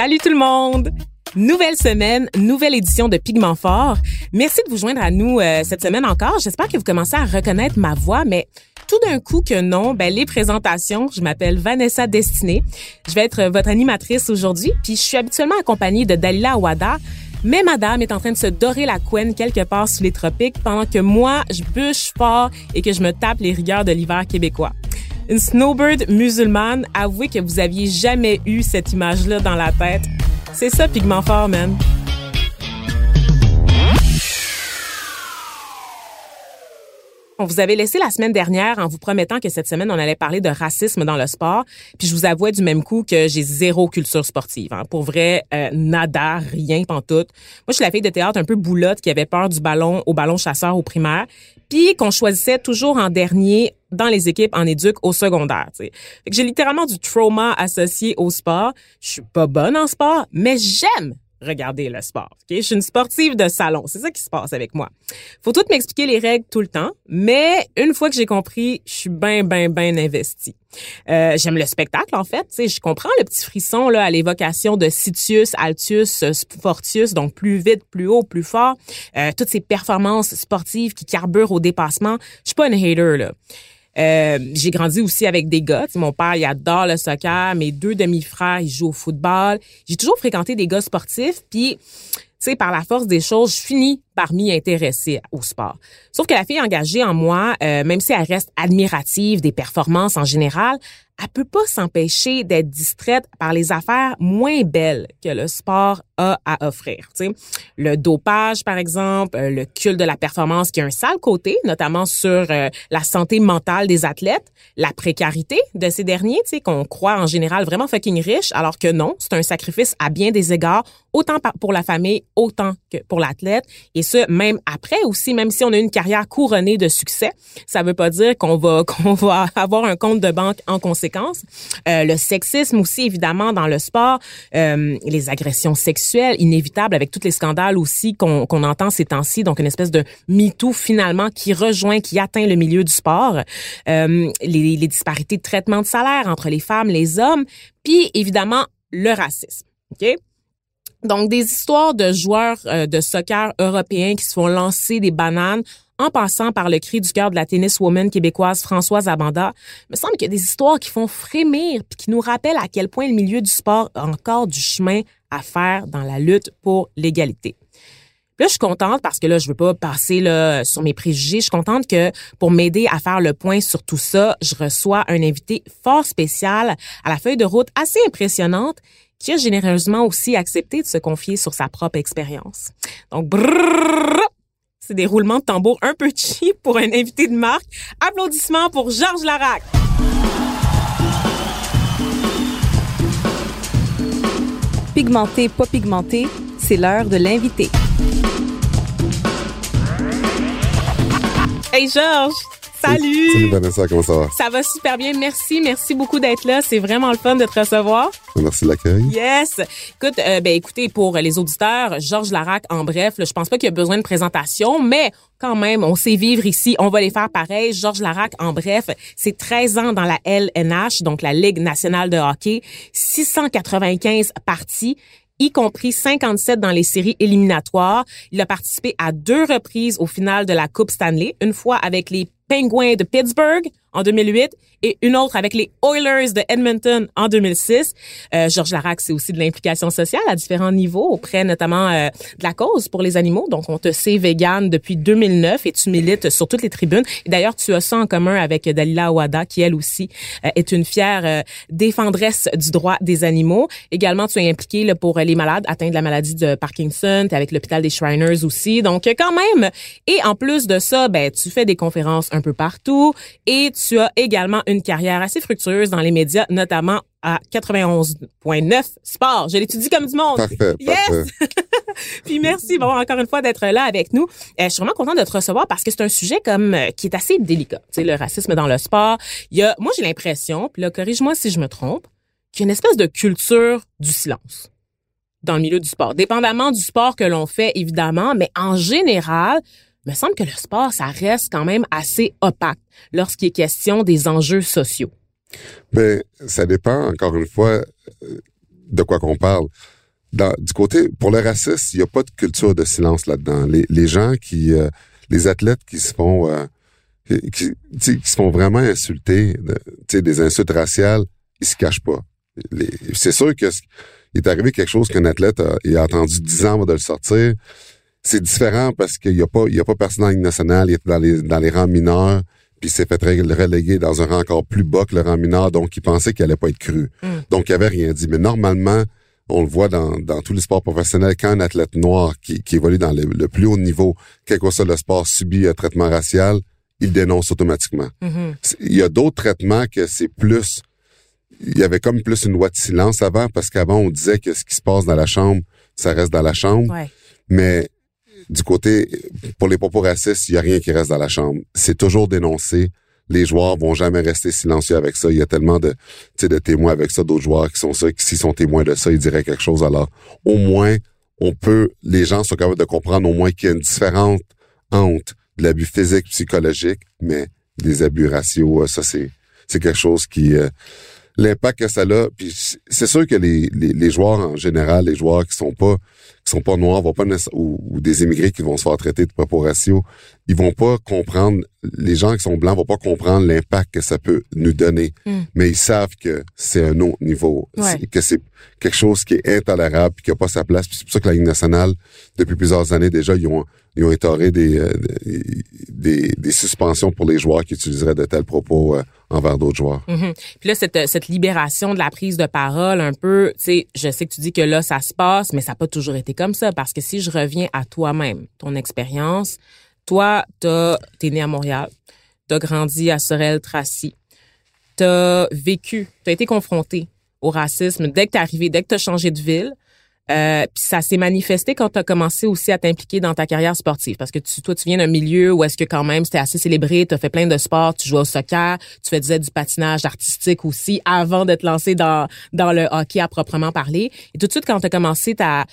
Salut tout le monde! Nouvelle semaine, nouvelle édition de Pigment Fort. Merci de vous joindre à nous euh, cette semaine encore. J'espère que vous commencez à reconnaître ma voix, mais tout d'un coup que non, ben les présentations, je m'appelle Vanessa Destinée. Je vais être votre animatrice aujourd'hui, puis je suis habituellement accompagnée de Dalila Awada. Mais madame est en train de se dorer la couenne quelque part sous les tropiques pendant que moi, je bûche fort et que je me tape les rigueurs de l'hiver québécois. Une snowbird musulmane, avouez que vous aviez jamais eu cette image-là dans la tête. C'est ça, pigment fort, man. On vous avait laissé la semaine dernière en vous promettant que cette semaine, on allait parler de racisme dans le sport. Puis je vous avouais du même coup que j'ai zéro culture sportive. Hein. Pour vrai, euh, nada, rien, pantoute. Moi, je suis la fille de théâtre un peu boulotte qui avait peur du ballon au ballon chasseur au primaire. Puis qu'on choisissait toujours en dernier dans les équipes en éduc au secondaire. J'ai littéralement du trauma associé au sport. Je suis pas bonne en sport, mais j'aime regarder le sport. Je suis une sportive de salon. C'est ça qui se passe avec moi. Faut tout m'expliquer les règles tout le temps, mais une fois que j'ai compris, je suis bien, bien, bien investie. Euh, j'aime le spectacle, en fait. je comprends le petit frisson là, à l'évocation de Sitius, Altius, Fortius, donc plus vite, plus haut, plus fort. Euh, toutes ces performances sportives qui carburent au dépassement. Je suis pas une hater, là. Euh, j'ai grandi aussi avec des gars. mon père, il adore le soccer. Mes deux demi-frères, ils jouent au football. J'ai toujours fréquenté des gars sportifs. Puis, tu sais, par la force des choses, je finis par m'y intéresser au sport. Sauf que la fille engagée en moi, euh, même si elle reste admirative des performances en général, elle peut pas s'empêcher d'être distraite par les affaires moins belles que le sport a à offrir. Le dopage, par exemple, euh, le culte de la performance qui a un sale côté, notamment sur euh, la santé mentale des athlètes, la précarité de ces derniers, qu'on croit en général vraiment fucking riches, alors que non, c'est un sacrifice à bien des égards, autant pour la famille, autant pour l'athlète. Et ce, même après aussi, même si on a une carrière couronnée de succès, ça veut pas dire qu'on va qu'on va avoir un compte de banque en conséquence. Euh, le sexisme aussi, évidemment, dans le sport, euh, les agressions sexuelles inévitables avec tous les scandales aussi qu'on qu'on entend ces temps-ci, donc une espèce de MeToo finalement qui rejoint, qui atteint le milieu du sport, euh, les, les disparités de traitement de salaire entre les femmes, les hommes, puis évidemment le racisme. OK? Donc, des histoires de joueurs euh, de soccer européens qui se font lancer des bananes en passant par le cri du cœur de la tenniswoman québécoise Françoise Abanda, me semble qu'il y a des histoires qui font frémir puis qui nous rappellent à quel point le milieu du sport a encore du chemin à faire dans la lutte pour l'égalité. Là, je suis contente parce que là, je veux pas passer là, sur mes préjugés. Je suis contente que pour m'aider à faire le point sur tout ça, je reçois un invité fort spécial à la feuille de route assez impressionnante qui a généreusement aussi accepté de se confier sur sa propre expérience. Donc, c'est des roulements de tambour un peu cheap pour un invité de marque. Applaudissements pour Georges Larac. Pigmenté, pas pigmenté, c'est l'heure de l'invité. Hey Georges! Salut! Salut Vanessa, comment ça va? Ça va super bien, merci. Merci beaucoup d'être là. C'est vraiment le fun de te recevoir. Merci de l'accueil. Yes! Écoute, euh, ben écoutez, pour les auditeurs, Georges Larac, en bref, là, je pense pas qu'il y a besoin de présentation, mais quand même, on sait vivre ici, on va les faire pareil. Georges Larac, en bref, c'est 13 ans dans la LNH, donc la Ligue nationale de hockey, 695 parties y compris 57 dans les séries éliminatoires. Il a participé à deux reprises au final de la Coupe Stanley, une fois avec les Penguins de Pittsburgh en 2008 et une autre avec les Oilers de Edmonton en 2006. Euh, Georges Larac, c'est aussi de l'implication sociale à différents niveaux auprès notamment euh, de la cause pour les animaux. Donc, on te sait vegan depuis 2009 et tu milites sur toutes les tribunes. D'ailleurs, tu as ça en commun avec Dalila Ouada, qui elle aussi euh, est une fière euh, défendresse du droit des animaux. Également, tu es impliqué là, pour les malades atteints de la maladie de Parkinson. Tu avec l'hôpital des Shriners aussi. Donc, quand même. Et en plus de ça, ben, tu fais des conférences un peu partout et tu as également une carrière assez fructueuse dans les médias, notamment à 91.9 Sport. Je l'étudie comme du monde. Parfait, yes! Puis merci, bon, encore une fois, d'être là avec nous. Euh, je suis vraiment contente de te recevoir parce que c'est un sujet comme euh, qui est assez délicat. Tu sais, le racisme dans le sport. Il y a, moi, j'ai l'impression, puis là, corrige-moi si je me trompe, qu'il y a une espèce de culture du silence dans le milieu du sport. Dépendamment du sport que l'on fait, évidemment, mais en général, me semble que le sport, ça reste quand même assez opaque lorsqu'il est question des enjeux sociaux. Ben, ça dépend, encore une fois, euh, de quoi qu'on parle. Du côté, pour le racisme, il n'y a pas de culture de silence là-dedans. Les, les gens qui, euh, les athlètes qui se font, euh, qui, se font vraiment insulter, de, des insultes raciales, ils se cachent pas. C'est sûr que il est arrivé quelque chose qu'un athlète a, a attendu dix ans avant de le sortir. C'est différent parce qu'il n'y a pas, il y a pas personne en Ligue nationale, il est dans les, dans les rangs mineurs puis il s'est fait reléguer dans un rang encore plus bas que le rang mineur, donc il pensait qu'il allait pas être cru. Mm. Donc il avait rien dit. Mais normalement, on le voit dans, dans tous les sports professionnels, quand un athlète noir qui, qui évolue dans le, plus haut niveau, quel que soit le sport, subit un traitement racial, il dénonce automatiquement. Mm-hmm. Il y a d'autres traitements que c'est plus... Il y avait comme plus une loi de silence avant, parce qu'avant, on disait que ce qui se passe dans la chambre, ça reste dans la chambre. Mais du côté, pour les propos racistes, il n'y a rien qui reste dans la chambre. C'est toujours dénoncé. Les joueurs vont jamais rester silencieux avec ça. Il y a tellement de, de témoins avec ça, d'autres joueurs qui sont ça, qui s'ils sont témoins de ça, ils diraient quelque chose. Alors, au moins, on peut, les gens sont capables de comprendre au moins qu'il y a une différente honte de l'abus physique, psychologique, mais des abus raciaux, ça c'est, c'est quelque chose qui, euh, l'impact que ça a. Puis c'est sûr que les, les, les, joueurs en général, les joueurs qui sont pas qui sont pas noirs, vont pas ou, ou, des immigrés qui vont se faire traiter de propos raciaux, ils vont pas comprendre. Les gens qui sont blancs vont pas comprendre l'impact que ça peut nous donner, hmm. mais ils savent que c'est un autre niveau, que c'est quelque chose qui est intolérable, puis qui a pas sa place. C'est pour ça que la Ligue nationale, depuis plusieurs années déjà, ils ont ils ont des, euh, des, des, suspensions pour les joueurs qui utiliseraient de tels propos euh, envers d'autres joueurs. Mm-hmm. Puis là, cette, cette libération de la prise de parole, un peu, tu sais, je sais que tu dis que là, ça se passe, mais ça n'a pas toujours été comme ça, parce que si je reviens à toi-même, ton expérience, toi, t'es né à Montréal, t'as grandi à Sorel-Tracy, t'as vécu, t'as été confronté au racisme dès que t'es arrivé, dès que t'as changé de ville, euh, puis ça s'est manifesté quand tu as commencé aussi à t'impliquer dans ta carrière sportive. Parce que tu, toi, tu viens d'un milieu où est-ce que quand même c'était assez célébré, tu as fait plein de sports, tu jouais au soccer, tu faisais du patinage artistique aussi avant de te lancer dans, dans le hockey à proprement parler. Et tout de suite, quand tu as commencé à,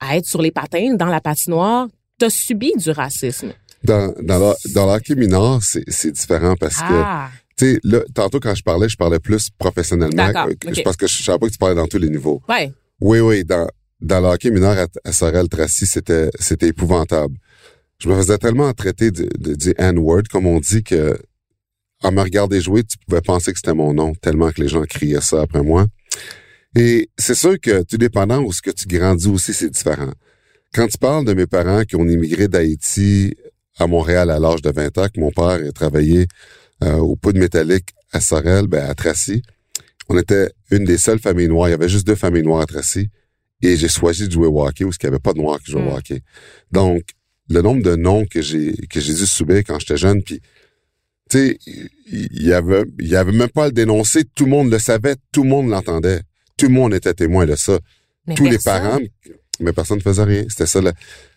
à être sur les patins, dans la patinoire, tu as subi du racisme. Dans, dans, dans l'hockey mineur, c'est différent parce ah. que tu sais, là, tantôt quand je parlais, je parlais plus professionnellement. Parce que je savais pas que tu parlais dans tous les niveaux. Ouais. Oui, oui, dans, dans le hockey mineur à, Sorel-Tracy, c'était, c'était épouvantable. Je me faisais tellement traiter de, de, du N-word, comme on dit, que en me regardant jouer, tu pouvais penser que c'était mon nom, tellement que les gens criaient ça après moi. Et c'est sûr que tout dépendant où ce que tu grandis aussi, c'est différent. Quand tu parles de mes parents qui ont immigré d'Haïti à Montréal à l'âge de 20 ans, que mon père a travaillé euh, au poudre métallique à Sorel, ben à Tracy, on était une des seules familles noires. Il y avait juste deux familles noires à Tracy. Et j'ai choisi de jouer au hockey où il n'y avait pas de noirs qui jouaient au hmm. hockey. Donc, le nombre de noms que j'ai que j'ai dû subir quand j'étais jeune, puis tu sais, il y avait il y avait même pas à le dénoncer, tout le monde le savait, tout le monde l'entendait, tout le monde était témoin de ça. Tous les parents, mais personne ne faisait rien. C'était ça. La,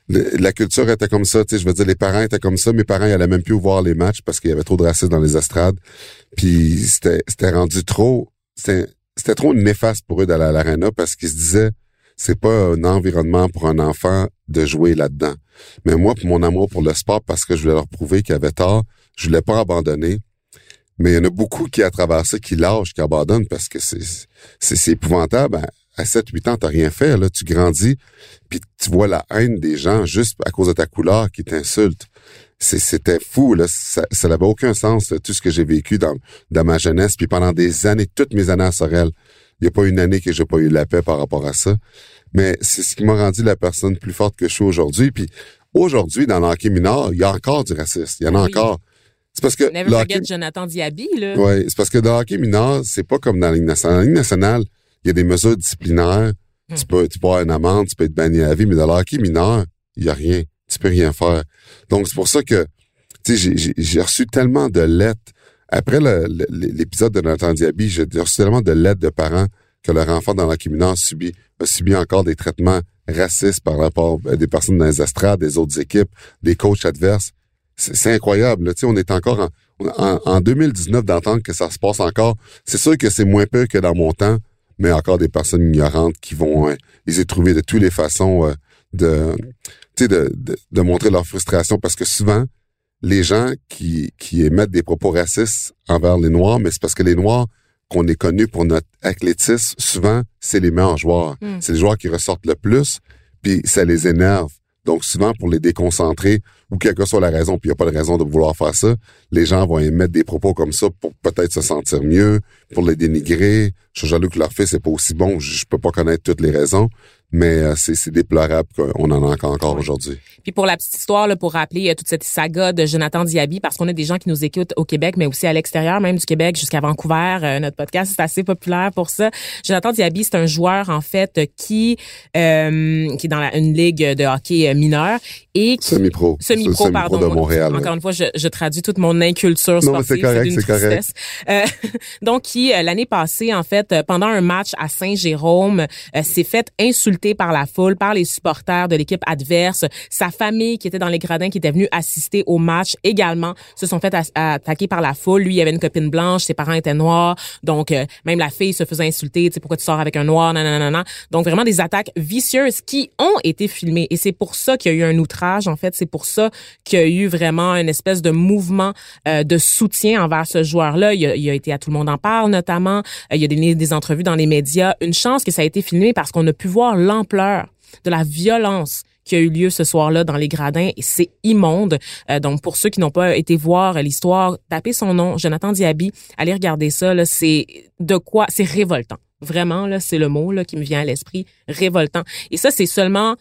la, culture était comme ça. Tu sais, je veux dire, les parents étaient comme ça. Mes parents, ils allaient même plus voir les matchs parce qu'il y avait trop de racisme dans les estrades. Puis c'était c'était rendu trop c'était trop néfaste pour eux d'aller à l'arena parce qu'ils se disaient c'est pas un environnement pour un enfant de jouer là-dedans. Mais moi, pour mon amour pour le sport, parce que je voulais leur prouver qu'ils avaient tort, je voulais pas abandonner. Mais il y en a beaucoup qui, à travers ça, qui lâchent, qui abandonnent parce que c'est, épouvantable. À, 7-8 ans, t'as rien fait, là. Tu grandis, puis tu vois la haine des gens juste à cause de ta couleur qui t'insultent. C'était fou là ça n'avait aucun sens tout ce que j'ai vécu dans dans ma jeunesse puis pendant des années toutes mes années à Sorel il n'y a pas une année que j'ai pas eu la paix par rapport à ça mais c'est ce qui m'a rendu la personne plus forte que je suis aujourd'hui puis aujourd'hui dans le hockey mineur il y a encore du racisme il y en a Oui. encore c'est parce que Never forget Jonathan Diaby, là. Ouais, c'est parce que dans le hockey mineur, c'est pas comme dans la Ligue nationale. Dans la Ligue nationale, il y a des mesures disciplinaires. Tu Hmm. peux, tu peux avoir une amende, tu peux être banni à vie, mais dans le hockey mineur, il y a rien. Tu peux rien faire. Donc, c'est pour ça que, tu sais, j'ai- reçu tellement de lettres. Après l'épisode de Nathan Diaby, j'ai reçu tellement de lettres de parents que leur enfant dans le hockey mineur subit, a subi encore des traitements racistes par rapport à des personnes dans les estrades, des autres équipes, des coachs adverses. C'est incroyable. Tu sais, on est encore en, en, en 2019 d'entendre que ça se passe encore. C'est sûr que c'est moins peu que dans mon temps, mais encore des personnes ignorantes qui vont euh, de trouver de toutes les façons euh, de, de, de, de montrer leur frustration parce que souvent, les gens qui, qui émettent des propos racistes envers les Noirs, mais c'est parce que les Noirs qu'on est connus pour notre athlétisme, souvent, c'est les meilleurs joueurs. Mm. C'est les joueurs qui ressortent le plus, puis ça les énerve. Donc, souvent, pour les déconcentrer, ou quelle que soit la raison, puis il n'y a pas de raison de vouloir faire ça, les gens vont émettre des propos comme ça pour peut-être se sentir mieux, pour les dénigrer. Je suis jaloux que leur fils n'est pas aussi bon, je, je peux pas connaître toutes les raisons, mais euh, c'est c'est déplorable qu'on en a encore, Ouais. aujourd'hui. Puis pour la petite histoire, là, pour rappeler toute cette saga de Jonathan Diaby, parce qu'on a des gens qui nous écoutent au Québec, mais aussi à l'extérieur, même du Québec jusqu'à Vancouver. Euh, notre podcast c'est assez populaire pour ça. Jonathan Diaby, c'est un joueur en fait qui euh, qui est dans la- une ligue de hockey euh, mineur et Semi-pro. Semi-pro, Semi-pro pardon. de Montréal. Encore une fois, je, je traduis toute mon inculture Non, sportive. c'est correct, c'est correct. Euh, donc, qui, euh, l'année passée, en fait, pendant un match à Saint-Jérôme, euh, s'est fait insulter par la foule, par les supporters de l'équipe adverse. Sa famille, qui était dans les gradins, qui était venue assister au match, également, se sont fait attaquer par la foule. Lui, il avait une copine blanche, ses parents étaient noirs. Donc, euh, même la fille se faisait insulter. Tu sais, pourquoi tu sors avec un noir? Nanana. Donc, vraiment des attaques vicieuses qui ont été filmées. Et c'est pour ça qu'il y a eu un outrage, en fait. C'est pour ça qu'il y a eu vraiment une espèce de mouvement euh, de soutien envers ce joueur-là. Il, il a été à Tout le monde en parle, notamment. Euh, il a donné des entrevues dans les médias. Une chance que ça a été filmé parce qu'on a pu voir l'ampleur de la violence qui a eu lieu ce soir-là dans les gradins c'est immonde. Euh, donc pour ceux qui n'ont pas été voir l'histoire, tapez son nom, Jonathan Diaby, allez regarder ça là, c'est de quoi c'est révoltant. Vraiment là, c'est le mot là qui me vient à l'esprit, révoltant. Et ça c'est seulement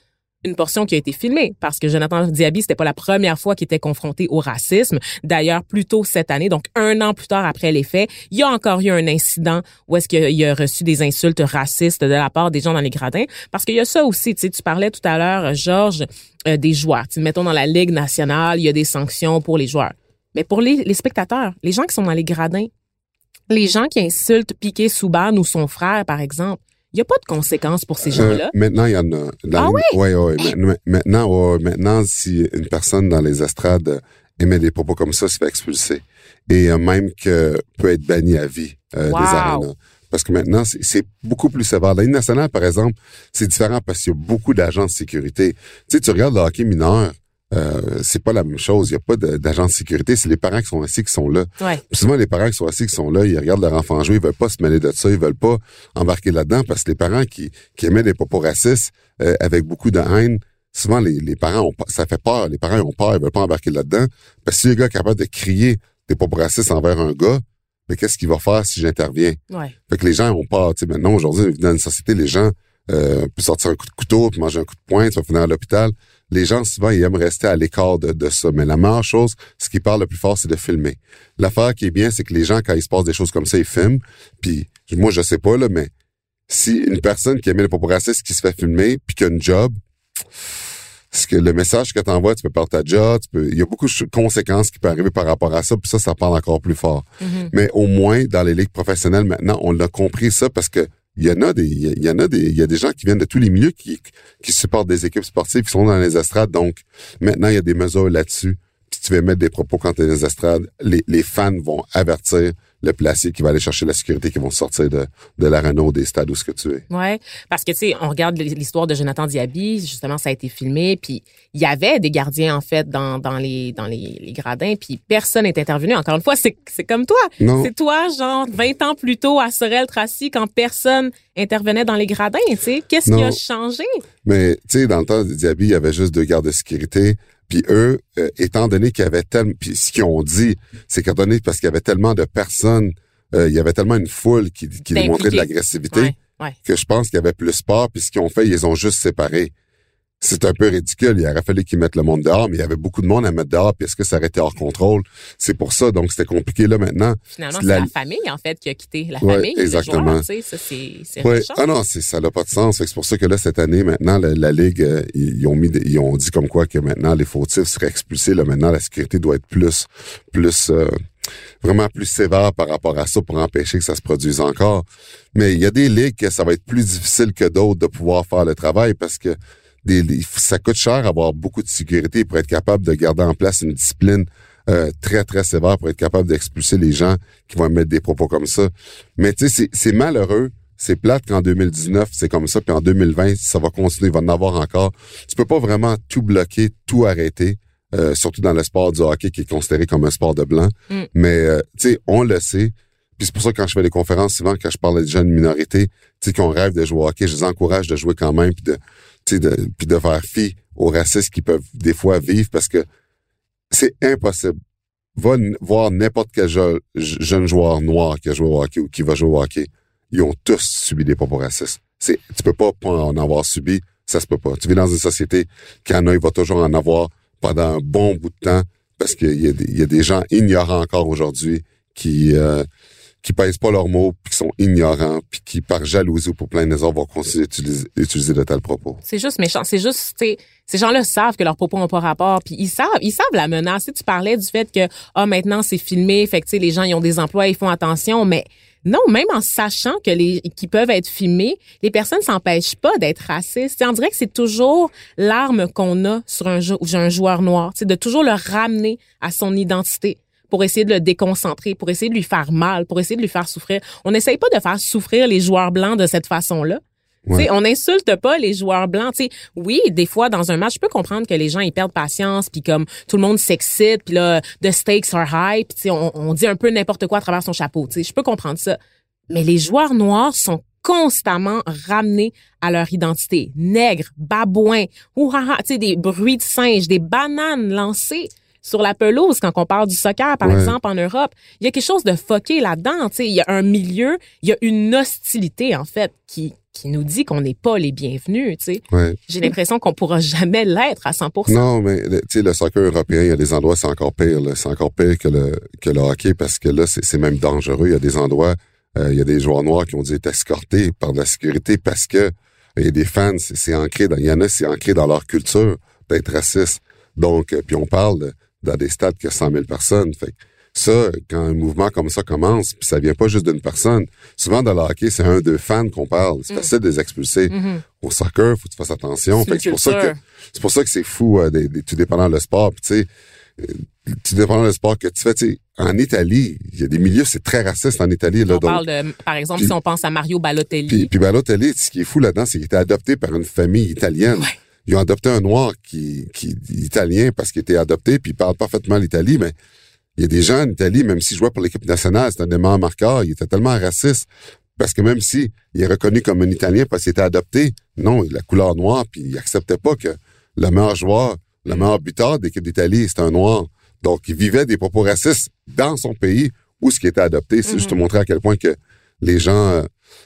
une portion qui a été filmée parce que Jonathan Diaby, c'était pas la première fois qu'il était confronté au racisme. D'ailleurs, plus tôt cette année, donc un an plus tard après les faits, il y a encore eu un incident où est-ce qu'il a reçu des insultes racistes de la part des gens dans les gradins. Parce qu'il y a ça aussi, tu sais, tu parlais tout à l'heure, Georges, euh, des joueurs. Tu mettons dans la Ligue nationale, il y a des sanctions pour les joueurs. Mais pour les, les spectateurs, les gens qui sont dans les gradins, les gens qui insultent Piqué Souban ou son frère, par exemple, il n'y a pas de conséquences pour ces Euh, gens-là. maintenant, il y en a. Dans Ah ouais, ouais, ma- Maintenant, ouais, maintenant, si une personne dans les estrades émet des propos comme ça, se fait expulser. Et euh, même que peut être banni à vie euh, Wow. des arénas. Parce que maintenant, c'est- beaucoup plus sévère. La Ligue nationale, par exemple, c'est différent parce qu'il y a beaucoup d'agents de sécurité. Tu sais, tu regardes le hockey mineur, euh, c'est pas la même chose. Il n'y a pas de- d'agents de sécurité. C'est les parents qui sont assis qui sont là. Ouais. Souvent, les parents qui sont assis, qui sont là, ils regardent leur enfant jouer, ils veulent pas se mêler de ça, ils veulent pas embarquer là-dedans parce que les parents qui, qui émettent des propos racistes euh, avec beaucoup de haine, souvent les, les parents ont ça fait peur, les parents ont peur, ils veulent pas embarquer là-dedans. Parce que si le gars est capable de crier des propos racistes envers un gars, mais qu'est-ce qu'il va faire si j'interviens? Ouais. Fait que les gens ont peur. Tu sais, maintenant, aujourd'hui, dans une société, les gens euh, peuvent sortir un coup de couteau, puis manger un coup de poing, tu vas finir à l'hôpital. Les gens, souvent, ils aiment rester à l'écart de, de ça. Mais la meilleure chose, ce qui parle le plus fort, c'est de filmer. L'affaire qui est bien, c'est que les gens, quand il se passe des choses comme ça, ils filment. Puis moi, je sais pas, là, mais si une personne qui aime propos racistes qui se fait filmer, puis qui a une job, ce que le message que tu envoies, tu peux perdre ta job, tu peux, il y a beaucoup de conséquences qui peuvent arriver par rapport à ça, puis ça, ça parle encore plus fort. Mhm. Mais au moins, dans les ligues professionnelles, maintenant, on a compris ça parce que il y en a des, il y en a des, il y a des gens qui viennent de tous les milieux qui, qui supportent des équipes sportives, qui sont dans les estrades. Donc, maintenant, il y a des mesures là-dessus. Si tu veux mettre des propos quand tu es dans les estrades, les, les fans vont avertir le placier qui va aller chercher la sécurité, qui vont sortir de, de l'arena ou des stades où ce que tu es. Ouais, parce que tu sais, on regarde l'histoire de Jonathan Diaby, justement ça a été filmé, puis il y avait des gardiens en fait dans, dans les dans les, les gradins, puis personne n'est intervenu. Encore une fois, c'est c'est comme toi, c'est toi genre 20 ans plus tôt à Sorel Tracy quand personne intervenaient dans les gradins, tu sais. Qu'est-ce qui a changé? Mais, tu sais, dans le temps de Diaby, il y avait juste deux gardes de sécurité. Puis eux, euh, étant donné qu'il y avait tellement... Puis ce qu'ils ont dit, c'est qu'étant donné parce qu'il y avait tellement de personnes, euh, il y avait tellement une foule qui, qui démontrait de l'agressivité, que je pense qu'il y avait plus peur. Puis ce qu'ils ont fait, ils ont juste séparé c'est un peu ridicule. Il aurait fallu qu'ils mettent le monde dehors, mais il y avait beaucoup de monde à mettre dehors. Puis est-ce que ça aurait été hors contrôle? C'est pour ça. Donc, c'était compliqué là maintenant. Finalement, c'est la... famille, en fait, qui a quitté. La famille, exactement. ça, c'est ouais. Ah non, ça n'a pas de sens. C'est pour ça que là, cette année, maintenant, la, Ligue, euh, ils, ont mis, ils ont dit comme quoi que maintenant, les fautifs seraient expulsés. Là, maintenant, la sécurité doit être plus, plus, euh, vraiment plus sévère par rapport à ça pour empêcher que ça se produise encore. Mais il y a des ligues que ça va être plus difficile que d'autres de pouvoir faire le travail parce que ça coûte cher avoir beaucoup de sécurité pour être capable de garder en place une discipline euh, très, très sévère pour être capable d'expulser les gens qui vont mettre des propos comme ça. Mais tu sais, c'est malheureux. C'est plate qu'en 2019, c'est comme ça, puis en 2020, ça va continuer, il va en avoir encore. Tu peux pas vraiment tout bloquer, tout arrêter, euh, surtout dans le sport du hockey qui est considéré comme un sport de blanc. Mm. Mais, euh, tu sais, on le sait. Puis c'est pour ça que quand je fais des conférences, souvent, quand je parle de jeunes minorités, tu sais, qui ont rêve de jouer au hockey, je les encourage de jouer quand même, puis de, puis de faire fi aux racistes qui peuvent des fois vivre parce que c'est impossible. Va voir n'importe quel jeune joueur noir qui a joué au hockey ou qui va jouer au hockey. Ils ont tous subi des propos racistes. C'est, tu peux pas, en avoir subi, ça se peut pas. Tu vis dans une société qui en a, il va toujours en avoir pendant un bon bout de temps parce qu'il y, y, a des gens ignorants encore aujourd'hui qui, euh, qui pèsent pas leurs mots, puis qui sont ignorants, puis qui, par jalousie ou pour plein de vont continuer d'utiliser utiliser de tels propos. C'est juste méchant. C'est juste, tu ces gens-là savent que leurs propos n'ont pas rapport, puis ils savent, ils savent la menace. tu parlais du fait que, ah, maintenant, c'est filmé, fait que, les gens, ils ont des emplois, ils font attention, mais non, même en sachant que les qui peuvent être filmés, les personnes s'empêchent pas d'être racistes. on dirait que c'est toujours l'arme qu'on a sur un, un joueur noir, de toujours le ramener à son identité pour essayer de le déconcentrer, pour essayer de lui faire mal, pour essayer de lui faire souffrir. On n'essaye pas de faire souffrir les joueurs blancs de cette façon-là. On n'insulte pas les joueurs blancs. T'sais, oui, des fois, dans un match, je peux comprendre que les gens ils perdent patience, puis comme tout le monde s'excite, puis là, the stakes are high, puis on, on dit un peu n'importe quoi à travers son chapeau. Je peux comprendre ça. Mais les joueurs noirs sont constamment ramenés à leur identité. Nègres, babouins, ouhaha, des bruits de singes, des bananes lancées sur la pelouse quand on parle du soccer, par exemple, en Europe. Il y a quelque chose de foqué là-dedans. Il y a un milieu, il y a une hostilité, en fait, qui, qui nous dit qu'on n'est pas les bienvenus. Ouais. J'ai l'impression qu'on pourra jamais l'être à 100% Non, mais le soccer européen, il y a des endroits, c'est encore pire. C'est encore pire que le, que le hockey parce que là, c'est même dangereux. Il y a des endroits, euh, il y a des joueurs noirs qui ont dû être escortés par la sécurité parce que il y a des fans, c'est ancré dans, il y en a, c'est ancré dans leur culture d'être raciste. Donc, euh, puis on parle dans des stades qui a 100 000 personnes. Fait ça, quand un mouvement comme ça commence, puis ça vient pas juste d'une personne. Souvent, dans le hockey, c'est un, deux fans qu'on parle. C'est mm. facile de les expulser. Mm-hmm. Au soccer, faut que tu fasses attention. C'est pour ça que c'est pour ça que c'est fou, euh, des, tout dépendant le sport. tu sais, euh, tout dépendant le sport que tu fais. Tu sais, en Italie, il y a des milieux, c'est très raciste en Italie. Là, on parle de, par exemple, si on pense à Mario Balotelli. Puis, puis Balotelli, ce qui est fou là-dedans, c'est qu'il était adopté par une famille italienne. Ouais ils ont adopté un noir qui, qui italien parce qu'il était adopté, puis il parle parfaitement l'Italie, mais il y a des gens en Italie, même s'il jouait pour l'équipe nationale, c'était un des meilleurs marqueurs, il était tellement raciste, parce que même si il est reconnu comme un Italien parce qu'il était adopté, non, il a la couleur noire, puis il acceptait pas que le meilleur joueur, le meilleur buteur d'équipe d'Italie, c'était un noir. Donc, il vivait des propos racistes dans son pays où ce qui était adopté. C'est juste mm-hmm. montrer à quel point que les gens, euh,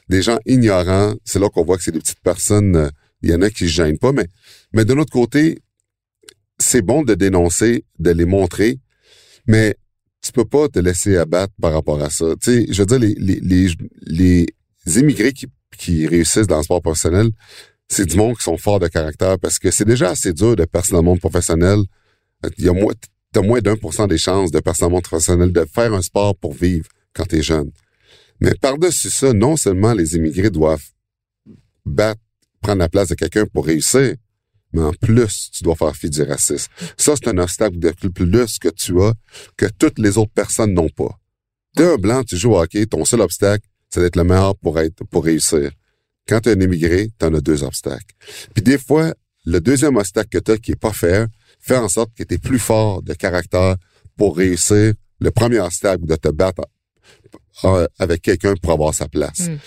des gens ignorants, c'est là qu'on voit que c'est des petites personnes euh, il y en a qui se gênent pas, mais, mais de l'autre côté, c'est bon de dénoncer, de les montrer, mais tu peux pas te laisser abattre par rapport à ça. Tu sais, je veux dire, les, les, les, les immigrés qui, qui réussissent dans le sport professionnel, c'est du monde qui sont forts de caractère parce que c'est déjà assez dur de percer dans le monde professionnel. Il y a moins, t'as moins d'un pour cent des chances de percer dans le monde professionnel de faire un sport pour vivre quand tu es jeune. Mais par-dessus ça, non seulement les immigrés doivent battre prendre la place de quelqu'un pour réussir, mais en plus, tu dois faire fi du racisme. Ça, c'est un obstacle de plus que tu as que toutes les autres personnes n'ont pas. T'es un blanc, tu joues au hockey, ton seul obstacle, c'est d'être le meilleur pour être, pour réussir. Quand tu es un immigré, tu en as deux obstacles. Puis des fois, le deuxième obstacle que tu as qui est pas faire, fait en sorte que tu es plus fort de caractère pour réussir le premier obstacle de te battre euh, avec quelqu'un pour avoir sa place. Hmm.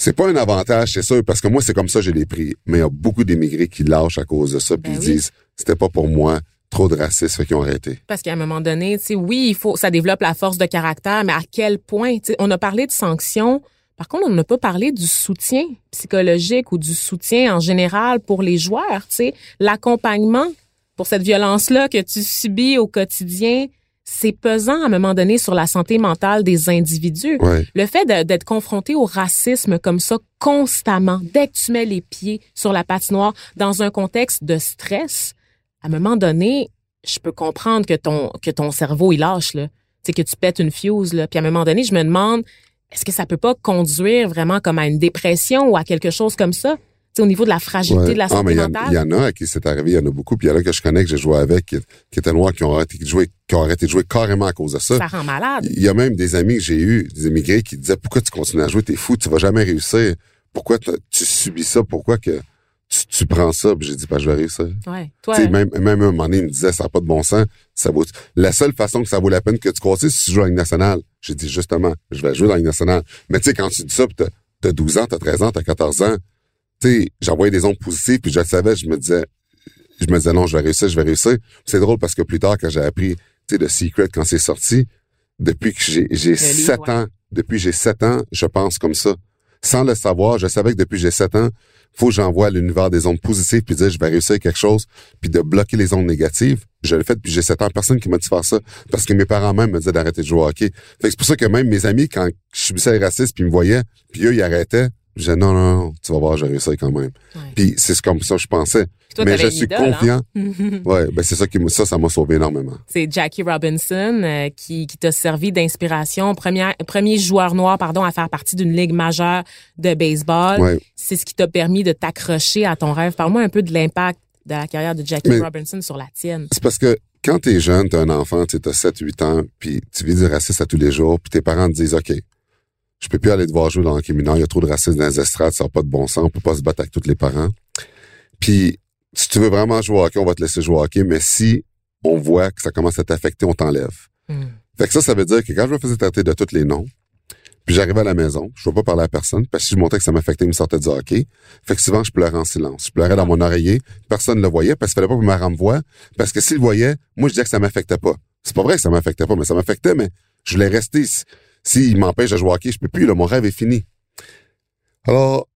C'est pas un avantage, c'est sûr, parce que moi, c'est comme ça, je l'ai pris. Mais il y a beaucoup d'émigrés qui lâchent à cause de ça, puis Ben ils oui. disent, c'était pas pour moi, trop de racisme, fait qu'ils ont arrêté. Parce qu'à un moment donné, tu sais, oui, il faut, ça développe la force de caractère, mais à quel point? Tu sais, on a parlé de sanctions. Par contre, on n'a pas parlé du soutien psychologique ou du soutien en général pour les joueurs. Tu sais, l'accompagnement pour cette violence-là que tu subis au quotidien, c'est pesant à un moment donné sur la santé mentale des individus. Ouais. Le fait d'être confronté au racisme comme ça constamment, dès que tu mets les pieds sur la patinoire dans un contexte de stress, à un moment donné, je peux comprendre que ton que ton cerveau il lâche là, c'est que tu pètes une fuse là. Puis à un moment donné, je me demande est-ce que ça peut pas conduire vraiment comme à une dépression ou à quelque chose comme ça, au niveau de la fragilité Ouais. de la Ah, santé mais il y, en- mentale. il y en a à qui c'est arrivé, il y en a beaucoup, puis il y en a que je connais, que j'ai joué avec, qui, qui étaient noirs, qui ont arrêté de jouer, qui ont arrêté de jouer carrément à cause de ça. ça rend malade. Il y a même des amis que j'ai eus, des immigrés, qui disaient pourquoi tu continues à jouer, t'es fou, tu vas jamais réussir. Pourquoi tu subis ça? Pourquoi que tu, tu prends ça? Puis j'ai dit, ben, je vais réussir. Ouais. Toi, Tu même, même un moment donné, il me disait, ça n'a pas de bon sens. Ça vaut, la seule façon que ça vaut la peine que tu continues, c'est si tu joues à la Ligue nationale. J'ai dit, justement, je vais jouer dans la Ligue nationale. Mais tu sais, quand tu dis ça, puis t'as, t'as 12 ans, t'as 13 ans, t'as 14 ans, tu sais, j'envoyais des ondes positives, puis je le savais, je me disais, je me disais, non, je vais réussir, je vais réussir. Puis C'est drôle parce que plus tard, quand j'ai appris, tu sais, The Secret, quand c'est sorti, depuis que j'ai, j'ai livre, 7 ouais. ans, depuis que j'ai 7 ans, je pense comme ça. Sans le savoir, je savais que depuis que j'ai 7 ans, faut que j'envoie à l'univers des ondes positives puis dire je vais réussir quelque chose puis de bloquer les ondes négatives. Je l'ai fait depuis j'ai 7 ans. Personne qui m'a dit faire ça parce que mes parents même me disaient d'arrêter de jouer au hockey. Fait que c'est pour ça que même mes amis, quand je subissais les racistes puis ils me voyaient puis eux, ils arrêtaient, je disais non, non, non, tu vas voir, vais réussir quand même. Ouais. Puis c'est comme ça que je pensais. Toi, Mais je suis idole, hein? confiant. Ouais, ben c'est ça qui ça, ça m'a sauvé énormément. C'est Jackie Robinson euh, qui, qui t'a servi d'inspiration. Premier, premier joueur noir, pardon, à faire partie d'une ligue majeure de baseball. Ouais. C'est ce qui t'a permis de t'accrocher à ton rêve. Parle-moi un peu de l'impact de la carrière de Jackie Mais- Robinson sur la tienne. C'est parce que quand t'es jeune, t'es un enfant, tu as 7-8 ans, puis tu vis du racisme à tous les jours, puis tes parents te disent, OK, je peux plus aller te voir jouer dans le hockey mineur, il y a trop de racisme dans les estrades, ça n'a pas de bon sens, on peut pas se battre avec tous les parents. Puis, si tu veux vraiment jouer au hockey, on va te laisser jouer au hockey, mais si on voit que ça commence à t'affecter, on t'enlève. Hmm. Fait que ça, ça veut dire que quand je me faisais traiter de tous les noms, puis j'arrivais à la maison, je ne pas parler à personne, parce que si je montrais que ça m'affectait, il me sortait du hockey. Fait que souvent, je pleurais en silence. Je pleurais dans mon oreiller, personne ne le voyait, parce qu'il fallait pas que ma rame voie, parce que s'il le voyait, moi, je disais que ça m'affectait pas. C'est pas vrai que ça m'affectait pas, mais ça m'affectait, mais je voulais rester. Si- S'il m'empêche de jouer au hockey, je peux plus, là, mon rêve est fini. Alors,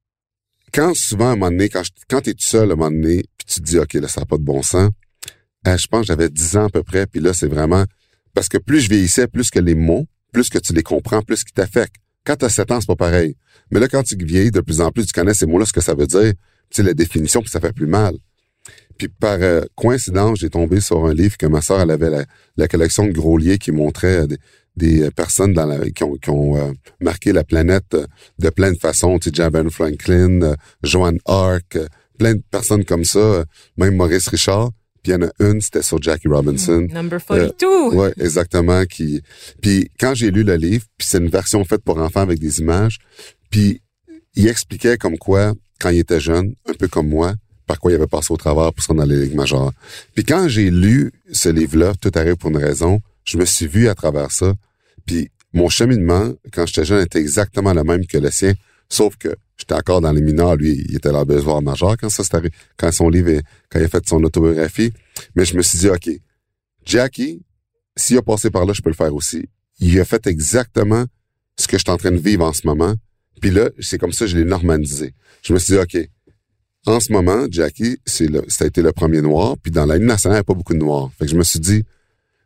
quand souvent, à un moment donné, quand, je- quand t'es tout seul, à un moment donné, puis tu te dis, OK, là, ça n'a pas de bon sens, euh, je pense que j'avais 10 ans à peu près, puis là, c'est vraiment... Parce que plus je vieillissais, plus que les mots, plus que tu les comprends, plus qu'ils t'affectent. Quand tu as 7 ans, c'est pas pareil. Mais là, quand tu vieillis de plus en plus, tu connais ces mots-là, ce que ça veut dire, tu sais, la définition, puis ça fait plus mal. Puis par euh, coïncidence, j'ai tombé sur un livre que ma sœur, elle avait la, la collection de Groslier qui montrait euh, des, des, euh, personnes dans la, qui ont, qui ont euh, marqué la planète euh, de plein de façons. Tu sais, Franklin, euh, Joan Arc, euh, plein de personnes comme ça, euh, même Maurice Richard. Puis il y en a une, c'était sur Jackie Robinson. Number 42. Ouais, exactement. Qui, puis quand j'ai lu le livre, puis c'est une version faite pour enfants avec des images, puis il expliquait comme quoi, quand il était jeune, un peu comme moi, par quoi il avait passé au travers pour se rendre dans les ligues majeures. Puis quand j'ai lu ce livre-là, Tout arrive pour une raison, je me suis vu à travers ça. Puis mon cheminement, quand j'étais jeune, était exactement le même que le sien, sauf que j'étais encore dans les mineurs. Lui, il était dans besoin majeur quand ça s'est arrivé, quand son livre, quand il a fait son autobiographie. Mais je me suis dit, OK, Jackie, s'il a passé par là, je peux le faire aussi. Il a fait exactement ce que je suis en train de vivre en ce moment. Puis là, c'est comme ça que je l'ai normalisé. Je me suis dit, OK, en ce moment, Jackie, c'est le, ça a été le premier noir. Puis dans la Ligue nationale, il n'y a pas beaucoup de noirs. Fait que je me suis dit,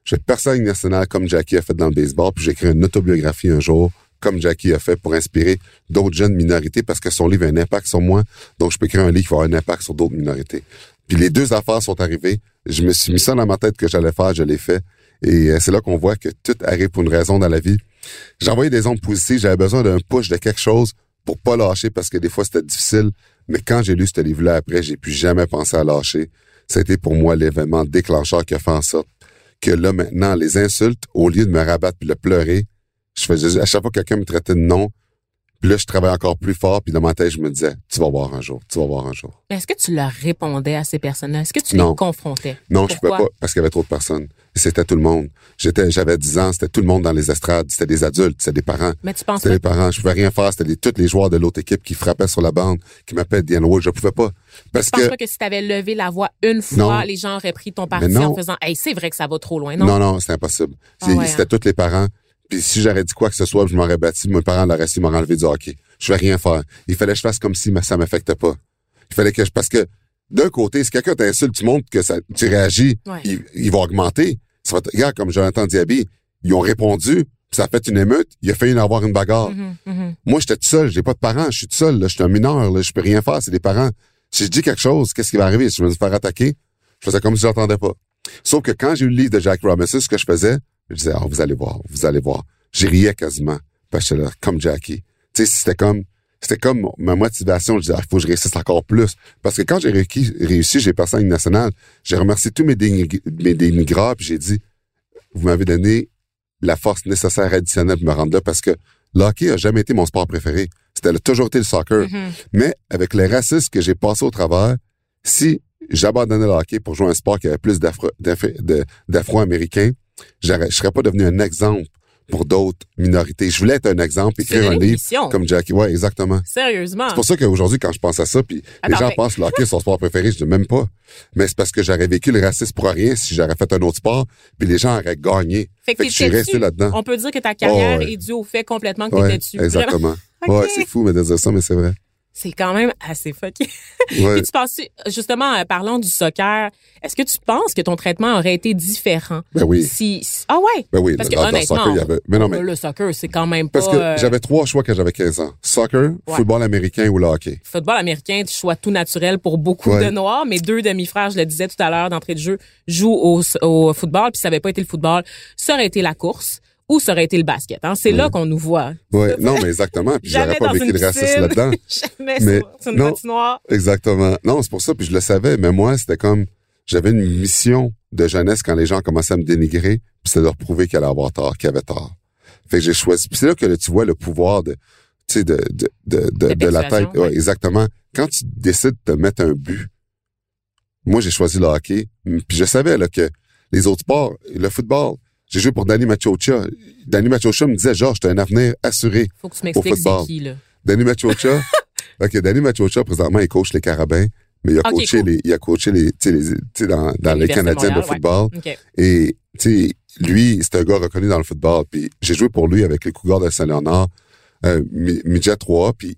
je vais percer la Ligue nationale comme Jackie a fait dans le baseball. Puis j'écris une autobiographie un jour, comme Jackie a fait, pour inspirer d'autres jeunes minorités parce que son livre a un impact sur moi. Donc, je peux écrire un livre qui va avoir un impact sur d'autres minorités. Puis les deux affaires sont arrivées. Je me suis mis ça dans ma tête que j'allais faire, je l'ai fait. Et euh, c'est là qu'on voit que tout arrive pour une raison dans la vie. Envoyé des ondes positives, j'avais besoin d'un push de quelque chose pour pas lâcher parce que des fois c'était difficile. Mais quand j'ai lu ce livre-là après, j'ai plus jamais pensé à lâcher. Été pour moi l'événement déclencheur qui a fait en sorte que là maintenant, les insultes, au lieu de me rabattre puis de pleurer, je faisais à chaque fois que quelqu'un me traitait de nom, puis là je travaillais encore plus fort, puis dans ma tête je me disais, tu vas voir un jour, tu vas voir un jour. Est-ce que tu leur répondais à ces personnes-là? Est-ce que tu Non. les confrontais? Non, je pouvais Pourquoi? pas parce qu'il y avait trop de personnes. c'était tout le monde. J'étais, j'avais 10 ans, c'était tout le monde dans les estrades, c'était des adultes, c'était des parents. Mais tu penses C'était les parents. Je pouvais rien faire. C'était tous les joueurs de l'autre équipe qui frappaient sur la bande, qui m'appelaient Diane Wood. Je pouvais pas. Parce Je pense que, pas que si t'avais levé la voix une fois, Non. les gens auraient pris ton parti en faisant Hey, c'est vrai que ça va trop loin, non? non, non, c'était impossible. Ah ouais, c'était hein. tous les parents. Puis si j'aurais dit quoi que ce soit, je m'aurais battu, mes parents l'auraient su, m'auraient enlevé du hockey. Je vais rien faire. Il fallait que je fasse comme si mais ça m'affectait pas. Il fallait que je, parce que, d'un côté, si quelqu'un t'insulte, tu montres que ça, tu réagis, Ouais. il, il va augmenter. Ça va regarde, comme Jonathan Diaby, ils ont répondu, ça a fait une émeute, il a failli en avoir une bagarre. Mhm. Moi, j'étais tout seul, j'ai pas de parents, je suis tout seul, là, je suis un mineur, là, je peux rien faire, c'est des parents. Si je dis quelque chose, qu'est-ce qui va arriver? Si je me faire attaquer, je faisais comme si j'entendais pas. Sauf que quand j'ai eu le livre de Jack Robinson, ce que je faisais, je disais, ah, vous allez voir, vous allez voir. J'ai riais quasiment. Parce que là, comme Jackie. Tu sais, c'était comme, c'était comme ma motivation. Je disais, ah, il faut que je réussisse encore plus. Parce que quand j'ai réussi, j'ai passé en Ligue nationale, j'ai remercié tous mes, dénig- mes dénigrants, puis j'ai dit, vous m'avez donné la force nécessaire additionnelle pour me rendre là parce que le hockey a jamais été mon sport préféré. C'était toujours été le soccer. Mhm. Mais avec les racistes que j'ai passés au travers, si j'abandonnais le hockey pour jouer un sport qui avait plus d'afro-américains, je serais pas devenu un exemple pour d'autres minorités. Je voulais être un exemple, écrire un livre comme Jackie. Ouais, exactement. Sérieusement. C'est pour ça qu'aujourd'hui, quand je pense à ça, puis les gens mais- pensent le hockey est son sport préféré, je dis même pas. Mais c'est parce que j'aurais vécu le racisme pour rien si j'aurais fait un autre sport, puis les gens auraient gagné. Fait que Fait que je suis resté là-dedans. On peut dire que ta carrière Oh, ouais. est due au fait complètement que Ouais, t'étais dessus. Exactement. Ouais, c'est fou mais de dire ça, mais c'est vrai. C'est quand même assez fucké. Ouais. Puis tu penses, justement, euh, parlant du soccer, est-ce que tu penses que ton traitement aurait été différent? Ben oui. Si, si- ah ouais? Ben oui, Parce que dans soccer, il y avait- mais non, mais- le soccer, c'est quand même Parce pas que euh, j'avais trois choix quand j'avais 15 ans. Soccer, Ouais. football américain ou le hockey. football américain, tu choix tout naturel pour beaucoup Ouais. de Noirs. Mes deux demi-frères, je le disais tout à l'heure d'entrée de jeu, jouent au, au football, puis ça avait pas été le football, ça aurait été la course ou ça aurait été le basket. Hein? C'est là qu'on nous voit. Ouais, non, mais exactement. Puis j'aurais pas vécu le racisme là-dedans. Jamais Mais sur, une non. patinoire. Exactement. Non, c'est pour ça, puis je le savais, mais moi, c'était comme, j'avais une mission de jeunesse quand les gens commençaient à me dénigrer, puis c'était de leur prouver qu'il allait avoir tort, qu'il avait tort. Fait que j'ai choisi. Puis c'est là que là, tu vois le pouvoir de, tu sais, de, de, de, de, de la tête. Ouais, ouais. exactement. Quand tu décides de te mettre un but, moi, j'ai choisi le hockey, puis je savais, là, que les autres sports, le football, j'ai joué pour Danny Machocha. Danny Machocha me disait, Georges, t'as un avenir assuré. Faut que tu m'expliques c'est qui, là. Danny Machocha. OK, Danny Machocha, présentement, il coach les Carabins, mais il a coaché cool. les, il a coaché les, tu sais, les, dans, dans les Canadiens de ouais. football. OK. Et, tu sais, lui, c'est un gars reconnu dans le football. Puis j'ai joué pour lui avec les Cougars de Saint-Léonard, euh, mi- midget 3. Puis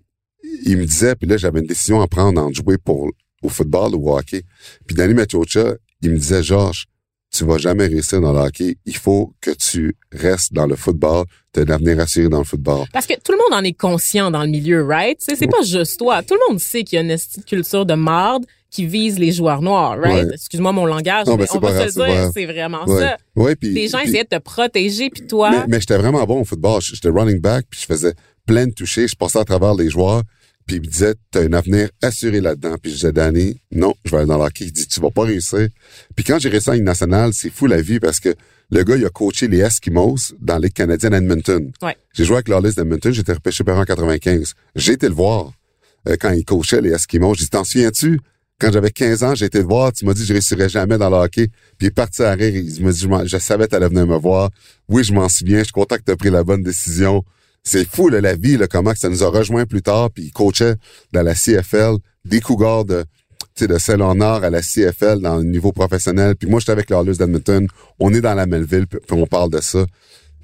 il me disait, puis là, j'avais une décision à prendre entre jouer pour au football ou au hockey. Puis Danny Machocha, il me disait, Georges, tu vas jamais réussir dans le hockey. Il faut que tu restes dans le football. Tu as un avenir assuré dans le football. Parce que tout le monde en est conscient dans le milieu, right? C'est, c'est pas juste toi. Tout le monde sait qu'il y a une culture de marde qui vise les joueurs noirs, right? Ouais. Excuse-moi mon langage, Non, mais on va grave, se le dire, pas- c'est vraiment Ouais. ça. Ouais, Les gens essayaient de te protéger, puis toi... Mais, mais j'étais vraiment bon au football. J'étais running back, puis je faisais plein de touchés. Je passais à travers les joueurs, puis il me disait, t'as un avenir assuré là-dedans. Puis je disais, Danny, non, je vais aller dans le hockey. Il dit, tu vas pas réussir. Puis quand j'ai réussi en Ligue nationale, c'est fou la vie parce que le gars, il a coaché les Eskimos dans la Ligue canadienne à Edmonton. Ouais. J'ai joué avec Lawless d'Edmonton, j'étais repêché par en 95. J'ai été le voir euh, quand il coachait les Eskimos. J'ai dit, t'en souviens-tu? Quand j'avais 15 ans, j'ai été le voir, tu m'as dit je réussirais jamais dans le hockey. Puis il est parti à rire, il m'a dit, je, savais que t'allais venir me voir. Oui, je m'en souviens, je suis content que tu as pris la bonne décision. C'est fou, là, la vie, là, comment ça nous a rejoint plus tard, puis il coachait dans la CFL, des Cougars de, de Saint-Léonard à la CFL dans le niveau professionnel. Puis moi, j'étais avec l'Arlus d'Edmonton. On est dans la Melville, puis on parle de ça.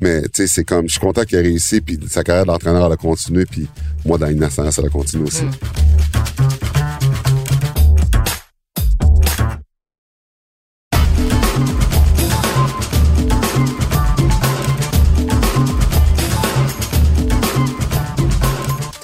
Mais, tu sais, c'est comme, je suis content qu'il ait réussi, puis sa carrière d'entraîneur, elle a continué, puis moi, dans l'innocence, elle a continué aussi.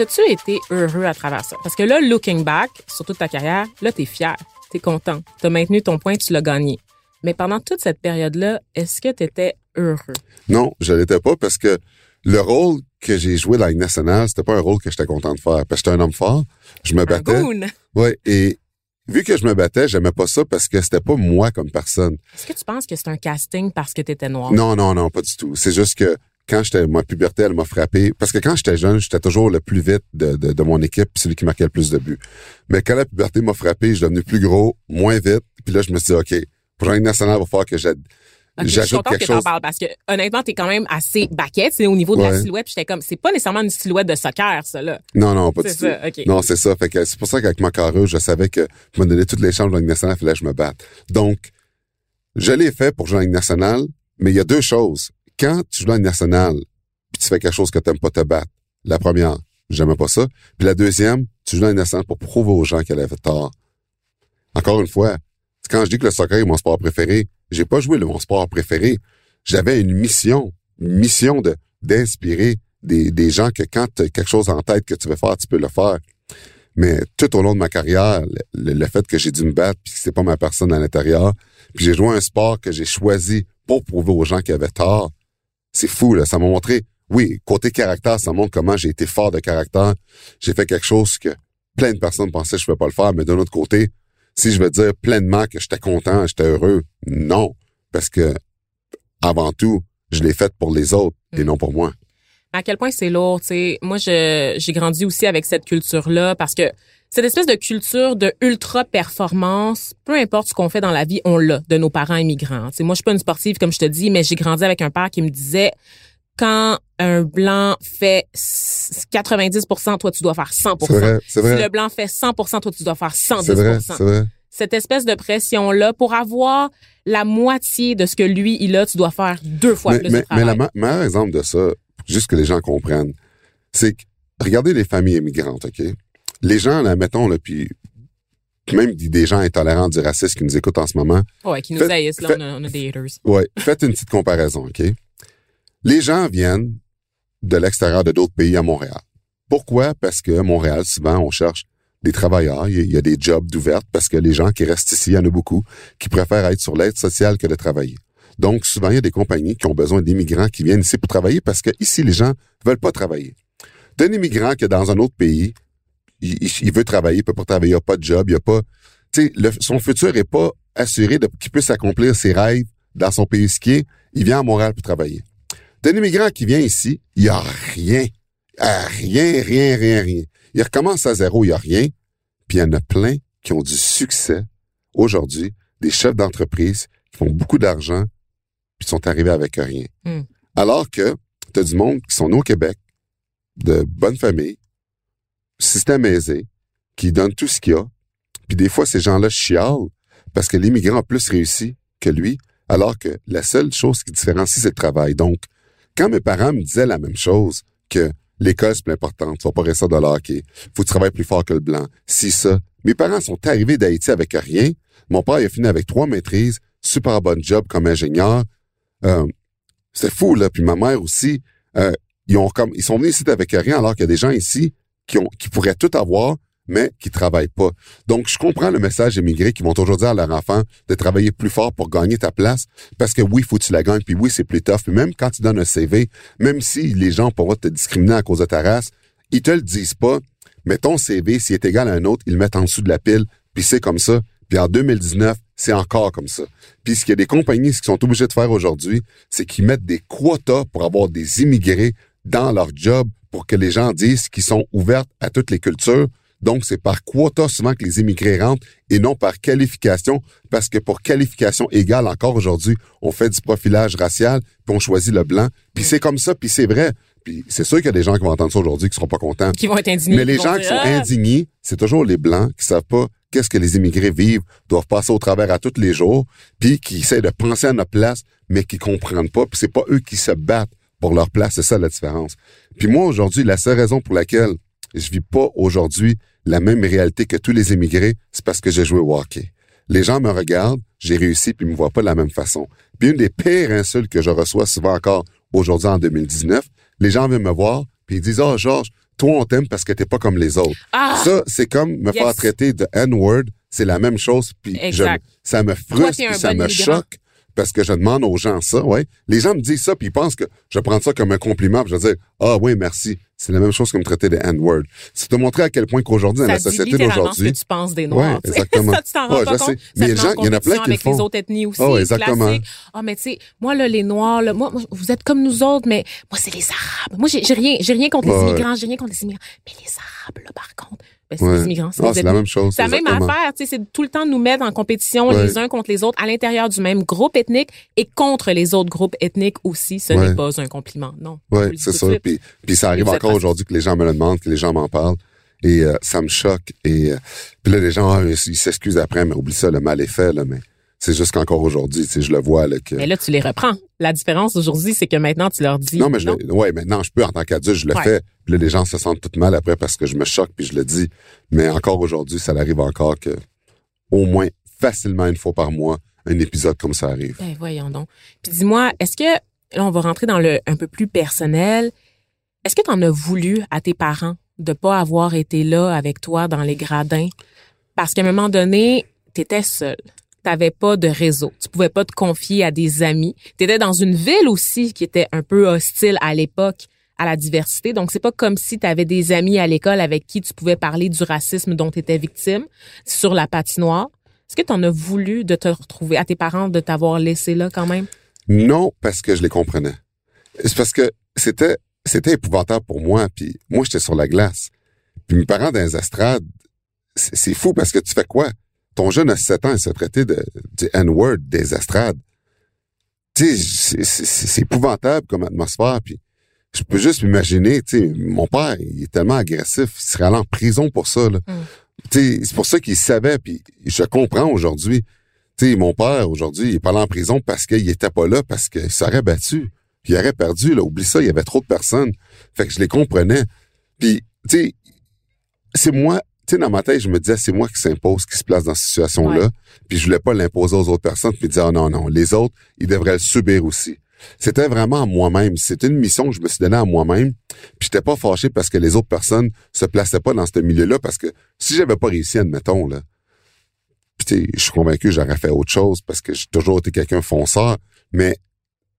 T'as-tu été heureux à travers ça? Parce que là, looking back, sur toute ta carrière, là, t'es fier, t'es content, t'as maintenu ton point, tu l'as gagné. Mais pendant toute cette période-là, est-ce que t'étais heureux? Non, je l'étais pas parce que le rôle que j'ai joué dans la Ligue nationale, c'était pas un rôle que j'étais content de faire. Parce que j'étais un homme fort, je me Un battais. goon. Ouais, et vu que je me battais, j'aimais pas ça parce que c'était pas moi comme personne. Est-ce que tu penses que c'est un casting parce que t'étais noir? Non, non, non, pas du tout. C'est juste que quand j'étais, ma puberté, elle m'a frappé. Parce que quand j'étais jeune, j'étais toujours le plus vite de, de, de mon équipe, puis celui qui marquait le plus de buts. Mais quand la puberté m'a frappé, je suis devenu plus gros, moins vite. Puis là, je me suis dit, OK, pour Ligue nationale, il va falloir que j'aide. Ok, je suis contente que t'en parles parce que honnêtement, t'es quand même assez baquette, c'est au niveau de la silhouette. Puis j'étais comme, c'est pas nécessairement une silhouette de soccer, ça là. Non, non, pas du C'est tout. ça, ok. Non, c'est ça. Fait que c'est pour ça qu'avec ma carreuse, je savais que je me donnais toutes les chances de la nationale, il fallait que je me batte. Donc, je l'ai fait pour jouer en nationale, mais il y a deux choses. Quand tu joues en Ligue nationale, puis tu fais quelque chose que t'aimes pas te battre, la première, j'aimais pas ça. Puis la deuxième, tu joues en Ligue nationale pour prouver aux gens qu'elle avait tort. Encore une fois, quand je dis que le soccer est mon sport préféré, j'ai pas joué le mon sport préféré. J'avais une mission, une mission de d'inspirer des, des gens que quand tu as quelque chose en tête que tu veux faire, tu peux le faire. Mais tout au long de ma carrière, le, le fait que j'ai dû me battre, puis que c'est pas ma personne à l'intérieur, puis j'ai joué un sport que j'ai choisi pour prouver aux gens qui avaient tort, c'est fou, là. Ça m'a montré, oui, côté caractère, ça montre comment j'ai été fort de caractère. J'ai fait quelque chose que plein de personnes pensaient que je ne pouvais pas le faire, mais d'un autre côté, si je veux dire pleinement que j'étais content, j'étais heureux, non. Parce que, avant tout, je l'ai fait pour les autres et Mm. non pour moi. à quel point c'est lourd, tu sais. Moi, je, j'ai grandi aussi avec cette culture-là parce que cette espèce de culture de ultra performance, peu importe ce qu'on fait dans la vie, on l'a de nos parents immigrants. Tu sais, moi, je suis pas une sportive comme je te dis, mais j'ai grandi avec un père qui me disait quand un blanc fait 90%, toi tu dois faire 100%. C'est vrai, c'est Si le blanc fait 100%, toi tu dois faire 110%. C'est vrai, c'est vrai. Cette espèce de pression là pour avoir la moitié de ce que lui il a, tu dois faire deux fois Mais, plus mais, de travail. mais le meilleur exemple de ça, juste que les gens comprennent, c'est que regardez les familles immigrantes, OK? Les gens, là, mettons, là, puis même des gens intolérants du racisme qui nous écoutent en ce moment, ouais, qui nous Faites- haïssent là, faites- on a, on a des haters. ouais, faites une petite comparaison, OK? Les gens viennent de l'extérieur de d'autres pays à Montréal. Pourquoi? Parce que Montréal, souvent, on cherche des travailleurs, il y a- il y a des jobs d'ouvertes parce que les gens qui restent ici, il y en a beaucoup, qui préfèrent être sur l'aide sociale que de travailler. Donc, souvent, il y a des compagnies qui ont besoin d'immigrants qui viennent ici pour travailler parce que ici, les gens veulent pas travailler. D'un immigrant qui est dans un autre pays, il, veut travailler, il peut pas travailler, il a pas de job, il a pas, tu sais, son futur est pas assuré qu'il puisse accomplir ses rêves dans son pays skier. Il vient à Montréal pour travailler. D'un immigrant qui vient ici, il y a rien. Rien, rien, rien, rien. Il recommence à zéro, il y a rien. Puis il y en a plein qui ont du succès aujourd'hui, des chefs d'entreprise qui font beaucoup d'argent, puis sont arrivés avec rien. Mm. Alors que tu as du monde qui sont nés au Québec, de bonne famille, système aisé, qui donne tout ce qu'il a. Puis des fois, ces gens-là chialent parce que l'immigrant a plus réussi que lui, alors que la seule chose qui différencie, c'est le travail. Donc, quand mes parents me disaient la même chose, que l'école, c'est plus important, tu vas pas rester dans le hockey, faut travailles plus fort que le blanc, si ça. Mes parents sont arrivés d'Haïti avec rien. Mon père, il a fini avec trois maîtrises, super bon job comme ingénieur. Euh, c'était fou, là. Puis ma mère aussi, euh, ils ont comme, ils sont venus ici avec rien, alors qu'il y a des gens ici qui ont, pourraient tout avoir, mais qui travaillent pas. Donc, je comprends le message immigré qui vont toujours dire à leurs enfants de travailler plus fort pour gagner ta place, parce que oui, faut que tu la gagnes, puis oui, c'est plus tough. Puis même quand tu donnes un CV, même si les gens pourront te discriminer à cause de ta race, ils te le disent pas, mais ton CV, s'il est égal à un autre, ils le mettent en dessous de la pile, puis c'est comme ça. Puis en 2019, c'est encore comme ça. Puis ce qu'il y a des compagnies qui sont obligées de faire aujourd'hui, c'est qu'ils mettent des quotas pour avoir des immigrés dans leur job pour que les gens disent qu'ils sont ouverts à toutes les cultures. Donc, c'est par quota souvent que les immigrés rentrent et non par qualification, parce que pour qualification égale, encore aujourd'hui, on fait du profilage racial, puis on choisit le blanc. Puis c'est comme ça, puis c'est vrai. Puis c'est sûr qu'il y a des gens qui vont entendre ça aujourd'hui qui seront pas contents. Qui vont être indignés. Mais les gens dire, qui sont Ah! indignés, c'est toujours les Blancs qui savent pas qu'est-ce que les immigrés vivent, doivent passer au travers à tous les jours, puis qui essaient de penser à notre place, mais qui comprennent pas, puis c'est pas eux qui se battent pour leur place, c'est ça la différence. Puis moi, aujourd'hui, la seule raison pour laquelle je vis pas aujourd'hui la même réalité que tous les immigrés, c'est parce que j'ai joué au hockey. Les gens me regardent, j'ai réussi, puis ils me voient pas de la même façon. Puis une des pires insultes que je reçois souvent encore aujourd'hui en 2019, les gens viennent me voir, puis ils disent, « Ah, Georges, toi, on t'aime parce que t'es pas comme les autres. Ah! Ça, c'est comme me faire traiter de N-word, c'est la même chose, puis je- ça me Toi, frustre, puis ça bon me immigrant. choque, parce que je demande aux gens ça, ouais. Les gens me disent ça, puis ils pensent que je prends ça comme un compliment, puis je vais dire, ah oui, merci. C'est la même chose que me traiter des N-words. C'est te montrer à quel point qu'aujourd'hui, dans la société d'aujourd'hui. ce que tu penses des Noirs. Ouais, exactement. ça, tu t'en rends Ouais, pas compte. Mais il y gens- en il y en a plein qui le avec les font. autres ethnies aussi. Oh, exactement. Ah, mais tu sais, moi, là, les Noirs, là, moi, vous êtes comme nous autres, mais moi, c'est les Arabes. Moi, j'ai rien, j'ai rien contre les immigrants, j'ai rien contre les immigrants. Mais les Arabes, là, par contre, ben, c'est Ouais. les immigrants. Ah, les c'est la ethnies. même chose. C'est la même affaire, tu sais, c'est tout le temps de nous mettre en compétition Ouais. les uns contre les autres à l'intérieur du même groupe ethnique et contre les autres groupes ethniques aussi. Ce Ouais. n'est pas un compliment, non. Oui, c'est ça. de. Puis, puis ça arrive êtes encore aujourd'hui que les gens me le demandent, que les gens m'en parlent. Et euh, ça me choque. Et euh, puis là, les gens, ah, ils s'excusent après, mais oublie ça, le mal est fait, là. Mais c'est juste qu'encore aujourd'hui, tu sais, je le vois, là, que... Mais là, tu les reprends. La différence aujourd'hui, c'est que maintenant, tu leur dis. non, mais je le, ouais, maintenant, je peux, en tant qu'adulte, je le Ouais. fais. Puis là, les gens se sentent tout mal après parce que je me choque puis je le dis. Mais encore aujourd'hui, ça arrive encore que, au moins, facilement une fois par mois, un épisode comme ça arrive. Ben, voyons donc. Puis dis-moi, est-ce que, là, on va rentrer dans le un peu plus personnel. Est-ce que tu en as voulu à tes parents de pas avoir été là avec toi dans les gradins? Parce qu'à un moment donné, tu étais seul. T'avais pas de réseau. Tu pouvais pas te confier à des amis. Tu étais dans une ville aussi qui était un peu hostile à l'époque à la diversité. Donc, c'est pas comme si tu avais des amis à l'école avec qui tu pouvais parler du racisme dont tu étais victime sur la patinoire. Est-ce que tu en as voulu de te retrouver à tes parents, de t'avoir laissé là quand même? Non, parce que je les comprenais. C'est parce que c'était c'était épouvantable pour moi. Puis moi, j'étais sur la glace. Puis mes parents dans les estrades, c'est fou parce que tu fais quoi? Ton jeune a 7 ans, il se traitait de, du N-word des estrades. Tu sais, c'est- épouvantable comme atmosphère. Puis je peux juste m'imaginer, tu sais, mon père, il est tellement agressif, il serait allé en prison pour ça. Là. Mm. Tu sais, c'est pour ça qu'il savait. Puis je comprends aujourd'hui. Tu sais, mon père, aujourd'hui, il est pas allé en prison parce qu'il était pas là, parce qu'il s'aurait battu. Puis il aurait perdu, là. Oublie ça, il y avait trop de personnes. Fait que je les comprenais. Puis, tu sais, c'est moi, tu sais, dans ma tête, je me disais, c'est moi qui s'impose, qui se place dans cette situation-là. Ouais. Puis je voulais pas l'imposer aux autres personnes, puis dire, ah, non, non, les autres, ils devraient le subir aussi. C'était vraiment à moi-même. C'était une mission que je me suis donnée à moi-même. Puis j'étais pas fâché parce que les autres personnes se plaçaient pas dans ce milieu-là, parce que si j'avais pas réussi, admettons, là, puis tu sais, je suis convaincu que j'aurais fait autre chose parce que j'ai toujours été quelqu'un fonceur, mais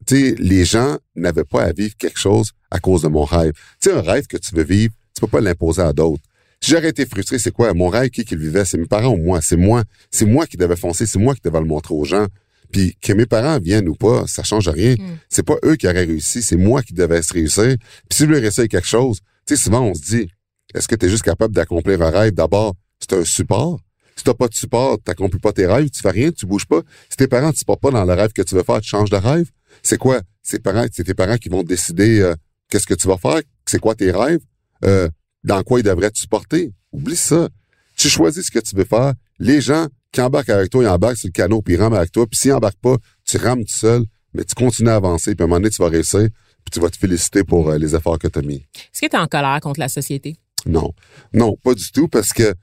tu sais, les gens n'avaient pas à vivre quelque chose à cause de mon rêve. Tu sais, un rêve que tu veux vivre, tu peux pas l'imposer à d'autres. Si j'aurais été frustré, c'est quoi? Mon rêve, qui qui le vivait? C'est mes parents ou moi? C'est moi. C'est moi qui devais foncer. C'est moi qui devais le montrer aux gens. Puis que mes parents viennent ou pas, ça change rien. Mm. C'est pas eux qui auraient réussi, c'est moi qui devais se réussir. Puis si je leur réussi quelque chose, tu sais, souvent on se dit, est-ce que tu es juste capable d'accomplir un rêve? D'abord, c'est un support. Si t'as pas de support, t'accomplis pas tes rêves, tu fais rien, tu bouges pas. Si tes parents ne supportent pas dans le rêve que tu veux faire, tu changes de rêve. C'est quoi? C'est parents, c'est tes parents qui vont décider euh, qu'est-ce que tu vas faire, c'est quoi tes rêves, euh, dans quoi ils devraient te supporter? Oublie ça. Tu choisis ce que tu veux faire. Les gens qui embarquent avec toi, ils embarquent sur le canot, puis ils rament avec toi. Puis s'ils embarquent pas, tu rames tout seul, mais tu continues à avancer, puis à un moment donné, tu vas réussir, puis tu vas te féliciter pour euh, les efforts que tu as mis. Est-ce que tu es en colère contre la société? Non. Non, pas du tout, parce que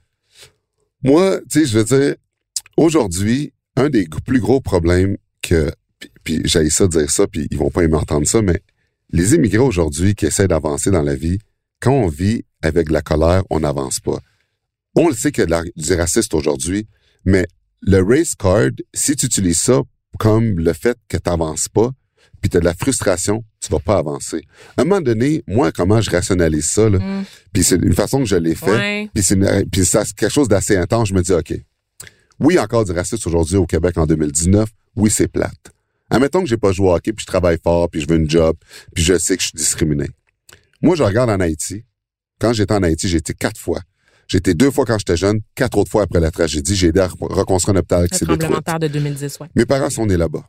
moi, tu sais, je veux dire, aujourd'hui, un des plus gros problèmes que, puis, puis j'ai ça dire ça, puis ils vont pas aimer entendre ça, mais les immigrés aujourd'hui qui essaient d'avancer dans la vie, quand on vit avec de la colère, on n'avance pas. On le sait qu'il y a de la- du raciste aujourd'hui, mais le race card, si tu utilises ça comme le fait que tu n'avances pas, puis tu as de la frustration, tu vas pas avancer. À un moment donné, moi, comment je rationalise ça, là, Mm. puis c'est une façon que je l'ai fait, Ouais. puis c'est quelque chose d'assez intense. Je me dis, OK, oui, encore du racisme aujourd'hui au Québec en 2019. Oui, c'est plate. Admettons que j'ai pas joué au hockey, puis je travaille fort, puis je veux une job, puis je sais que je suis discriminé. Moi, je regarde en Haïti. Quand j'étais en Haïti, j'ai été quatre fois. J'ai été deux fois quand j'étais jeune, quatre autres fois après la tragédie. J'ai aidé à re- reconstruire un hôpital qui s'est détruit. de terre de 2010, ouais. Mes parents sont nés là-bas.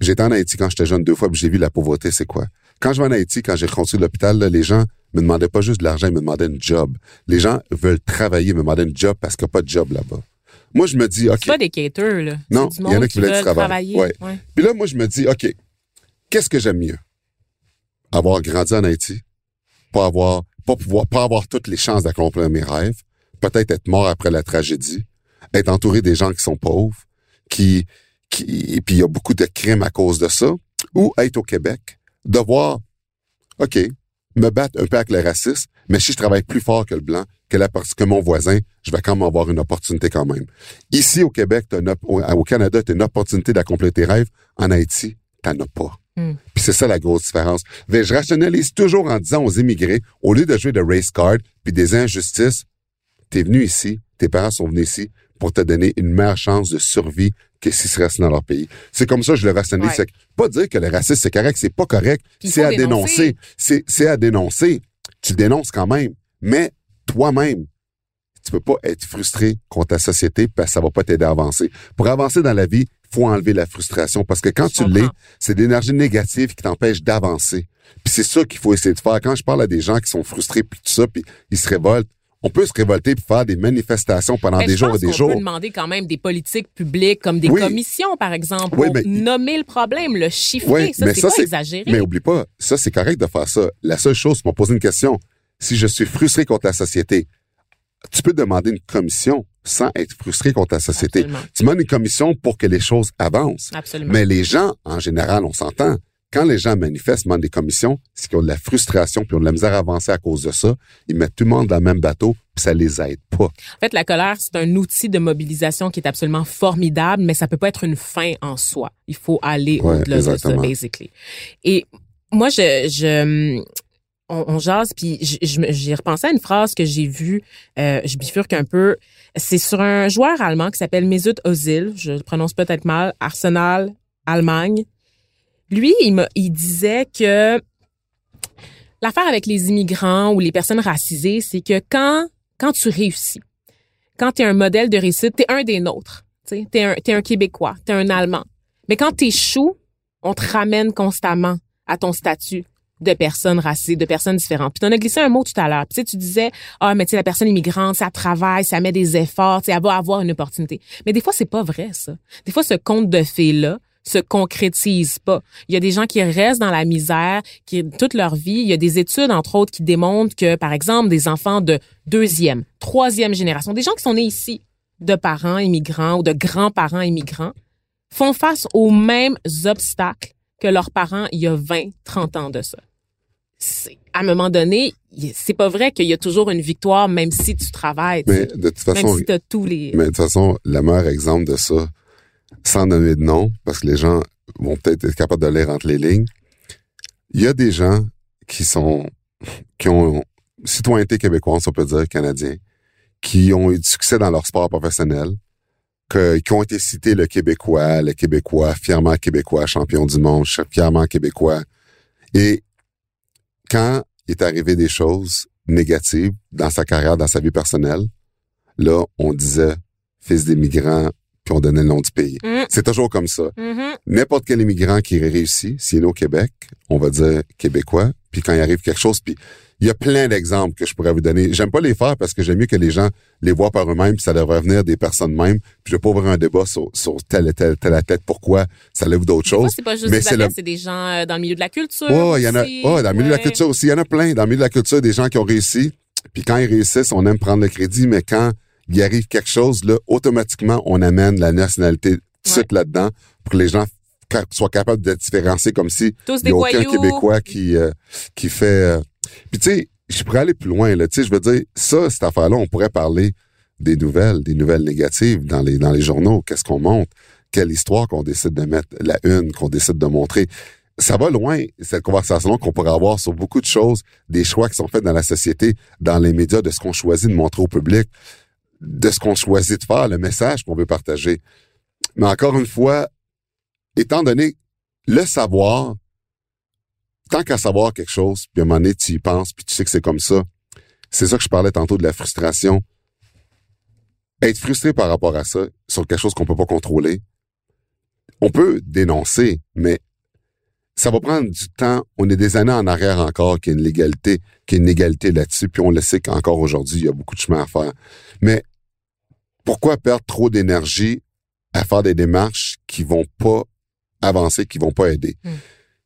J'étais en Haïti quand j'étais jeune deux fois, puis j'ai vu la pauvreté, c'est quoi. Quand je vais en Haïti, quand j'ai reconstruit l'hôpital, les gens me demandaient pas juste de l'argent, ils me demandaient une job. Les gens veulent travailler, me demandaient une job parce qu'il n'y a pas de job là-bas. Moi, je me dis, OK. C'est pas des caters, là. Non, il y en a qui voulaient du veulent travail. travailler. Ouais. Ouais. Puis là, moi, je me dis, OK, qu'est-ce que j'aime mieux? Avoir grandi en Haïti, pas avoir, pas pouvoir, pas avoir toutes les chances d'accomplir mes rêves, peut-être être mort après la tragédie, être entouré des gens qui sont pauvres, qui, qui, et puis il y a beaucoup de crimes à cause de ça, ou être au Québec, devoir, OK, me battre un peu avec le racisme, mais si je travaille plus fort que le blanc, que, la, que mon voisin, je vais quand même avoir une opportunité quand même. Ici, au Québec, une au Canada, tu as une opportunité d'accomplir tes rêves. En Haïti, t'en as pas. Hmm. Puis c'est ça la grosse différence. Mais je rationalise toujours en disant aux immigrés, au lieu de jouer de race card puis des injustices, t'es venu ici, tes parents sont venus ici pour te donner une meilleure chance de survie que s'ils se restent dans leur pays. C'est comme ça que je le rationalise. Ouais. C'est pas dire que le racisme c'est correct, c'est pas correct, c'est à dénoncer. dénoncer. C'est à dénoncer. Tu dénonces quand même, mais toi-même, tu peux pas être frustré contre ta société parce que ça va pas t'aider à avancer. Pour avancer dans la vie, faut enlever la frustration parce que quand Je tu l'es, c'est de l'énergie négative qui t'empêche d'avancer. Puis c'est ça qu'il faut essayer de faire. Quand je parle à des gens qui sont frustrés puis tout ça, puis ils se révoltent, on peut se révolter puis faire des manifestations pendant des jours et des jours. peut demander quand même des politiques publiques comme des Oui. commissions, par exemple, Oui, pour mais- nommer le problème, le chiffrer. Oui, ça, mais c'est pas exagéré. Mais oublie pas, ça c'est correct de faire ça. La seule chose, c'est poser une question. Si je suis frustré contre la société, tu peux demander une commission sans être frustré contre la société. Absolument. Tu demandes une commission pour que les choses avancent. Absolument. Mais les gens, en général, on s'entend. Quand les gens manifestent, demandent des commissions, c'est qu'ils ont de la frustration puis ont de la misère à avancer à cause de ça. Ils mettent tout le monde dans le même bateau puis ça les aide pas. En fait, la colère, c'est un outil de mobilisation qui est absolument formidable, mais ça peut pas être une fin en soi. Il faut aller Ouais, au-delà de ça, basically. Et moi, je, je on, on jase, puis je- je me- j'ai repensé à une phrase que j'ai vue, euh, je bifurque un peu. C'est sur un joueur allemand qui s'appelle Mesut Özil, je le prononce peut-être mal, Arsenal, Allemagne. Lui, il, il disait que l'affaire avec les immigrants ou les personnes racisées, c'est que quand, quand tu réussis, quand tu es un modèle de réussite, tu un des nôtres. Tu es un, Québécois, tu un Allemand. Mais quand tu échoues, on te ramène constamment à ton statut de personne racisée, de personnes différentes. Puis tu en as glissé un mot tout à l'heure. Tu sais, tu disais, ah, mais tu la personne immigrante, ça travaille, ça met des efforts, elle va avoir une opportunité. Mais des fois, c'est pas vrai, ça. Des fois, ce conte de fées-là se concrétise pas. Il y a des gens qui restent dans la misère, qui toute leur vie. Il y a des études, entre autres, qui démontrent que, par exemple, des enfants de deuxième, troisième génération, des gens qui sont nés ici de parents immigrants ou de grands-parents immigrants, font face aux mêmes obstacles que leurs parents il y a 20, 30 ans de ça. À un moment donné, c'est pas vrai qu'il y a toujours une victoire, même si tu travailles, Mais de toute même façon, si tu as tous les... mais de toute façon, le meilleur exemple de ça, sans nommer de nom, parce que les gens vont peut-être être capables de lire entre les lignes, il y a des gens qui sont, qui ont citoyenneté québécoise, on peut dire, canadien, qui ont eu du succès dans leur sport professionnel, qui ont été cités le Québécois, le Québécois, fièrement Québécois, champion du monde, fièrement Québécois. Et quand est arrivé des choses négatives dans sa carrière, dans sa vie personnelle, là, on disait fils d'immigrants, puis on donnait le nom du pays. Mm. C'est toujours comme ça. Mhm. N'importe quel immigrant qui réussit, s'il est né au Québec, on va dire québécois, puis quand il arrive quelque chose, puis il y a plein d'exemples que je pourrais vous donner. J'aime pas les faire parce que j'aime mieux que les gens les voient par eux-mêmes, puis ça devrait venir des personnes mêmes. Puis je vais pas ouvrir un débat sur, sur telle et telle, telle athlète, pourquoi ça lève d'autres choses. c'est pas juste mais des c'est le- c'est des gens euh, dans le milieu de la culture. Oh, il y en a, oh, dans le milieu de la culture aussi, il y en a plein. Dans le milieu de la culture, des gens qui ont réussi. Puis quand ils réussissent, on aime prendre le crédit, mais quand il arrive quelque chose, là, automatiquement, on amène la nationalité suite là-dedans pour que les gens soient capables de différencier comme si Tous il n'y a aucun voyous. Québécois qui, euh, qui fait... euh, Puis tu sais, je pourrais aller plus loin, là. Tu sais, je veux dire, ça, cette affaire-là, on pourrait parler des nouvelles, des nouvelles négatives dans les, dans les journaux. Qu'est-ce qu'on montre? Quelle histoire qu'on décide de mettre, la une, qu'on décide de montrer? Ça va loin, cette conversation qu'on pourrait avoir sur beaucoup de choses, des choix qui sont faits dans la société, dans les médias, de ce qu'on choisit de montrer au public, de ce qu'on choisit de faire, le message qu'on veut partager. Mais encore une fois, étant donné le savoir, tant qu'à savoir quelque chose, puis à un moment donné, tu y penses, puis tu sais que c'est comme ça, c'est ça que je parlais tantôt de la frustration. Être frustré par rapport à ça, sur quelque chose qu'on peut pas contrôler, on peut dénoncer, mais ça va prendre du temps. On est des années en arrière encore qu'il y a une légalité, qu'il y a une égalité là-dessus, puis on le sait qu'encore aujourd'hui, il y a beaucoup de chemin à faire. Mais pourquoi perdre trop d'énergie à faire des démarches qui vont pas avancer, qui vont pas aider? Mm.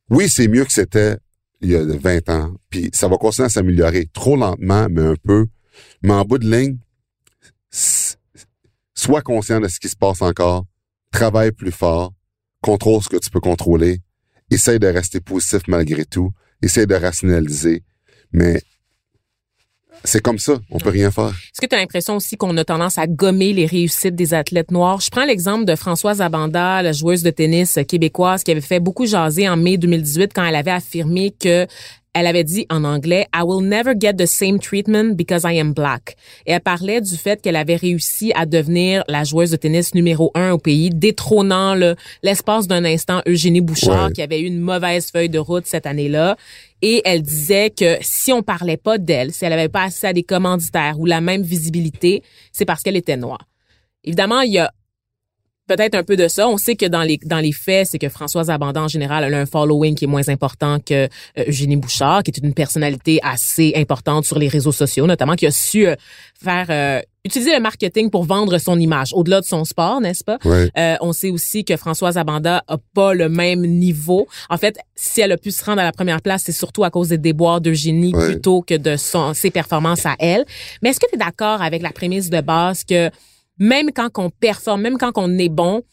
Oui, c'est mieux que c'était il y a 20 ans, puis ça va continuer à s'améliorer, trop lentement, mais un peu. Mais en bout de ligne, sois conscient de ce qui se passe encore, travaille plus fort, contrôle ce que tu peux contrôler, essaye de rester positif malgré tout, essaye de rationaliser, mais c'est comme ça, on peut rien faire. Est-ce que tu as l'impression aussi qu'on a tendance à gommer les réussites des athlètes noirs? Je prends l'exemple de Françoise Abanda, la joueuse de tennis québécoise qui avait fait beaucoup jaser en mai 2018 quand elle avait affirmé que elle avait dit en anglais I will never get the same treatment because I am black. Et elle parlait du fait qu'elle avait réussi à devenir la joueuse de tennis numéro un au pays, détrônant l'espace d'un instant Eugénie Bouchard qui avait eu une mauvaise feuille de route cette année-là. Et elle disait que si on parlait pas d'elle, si elle avait pas accès à des commanditaires ou la même visibilité, c'est parce qu'elle était noire. Évidemment, il y a peut-être un peu de ça. On sait que dans les dans les faits, c'est que Françoise Abandon en général elle a un following qui est moins important que euh, Eugénie Bouchard, qui est une personnalité assez importante sur les réseaux sociaux, notamment qui a su euh, faire euh, utiliser le marketing pour vendre son image au-delà de son sport, n'est-ce pas? On sait aussi que Françoise Abanda a pas le même niveau. En fait, si elle a pu se rendre à la première place, c'est surtout à cause des déboires d'Eugénie plutôt que de son ses performances à elle. Mais est-ce que tu es d'accord avec la prémisse de base que même quand on performe, même quand on est bon,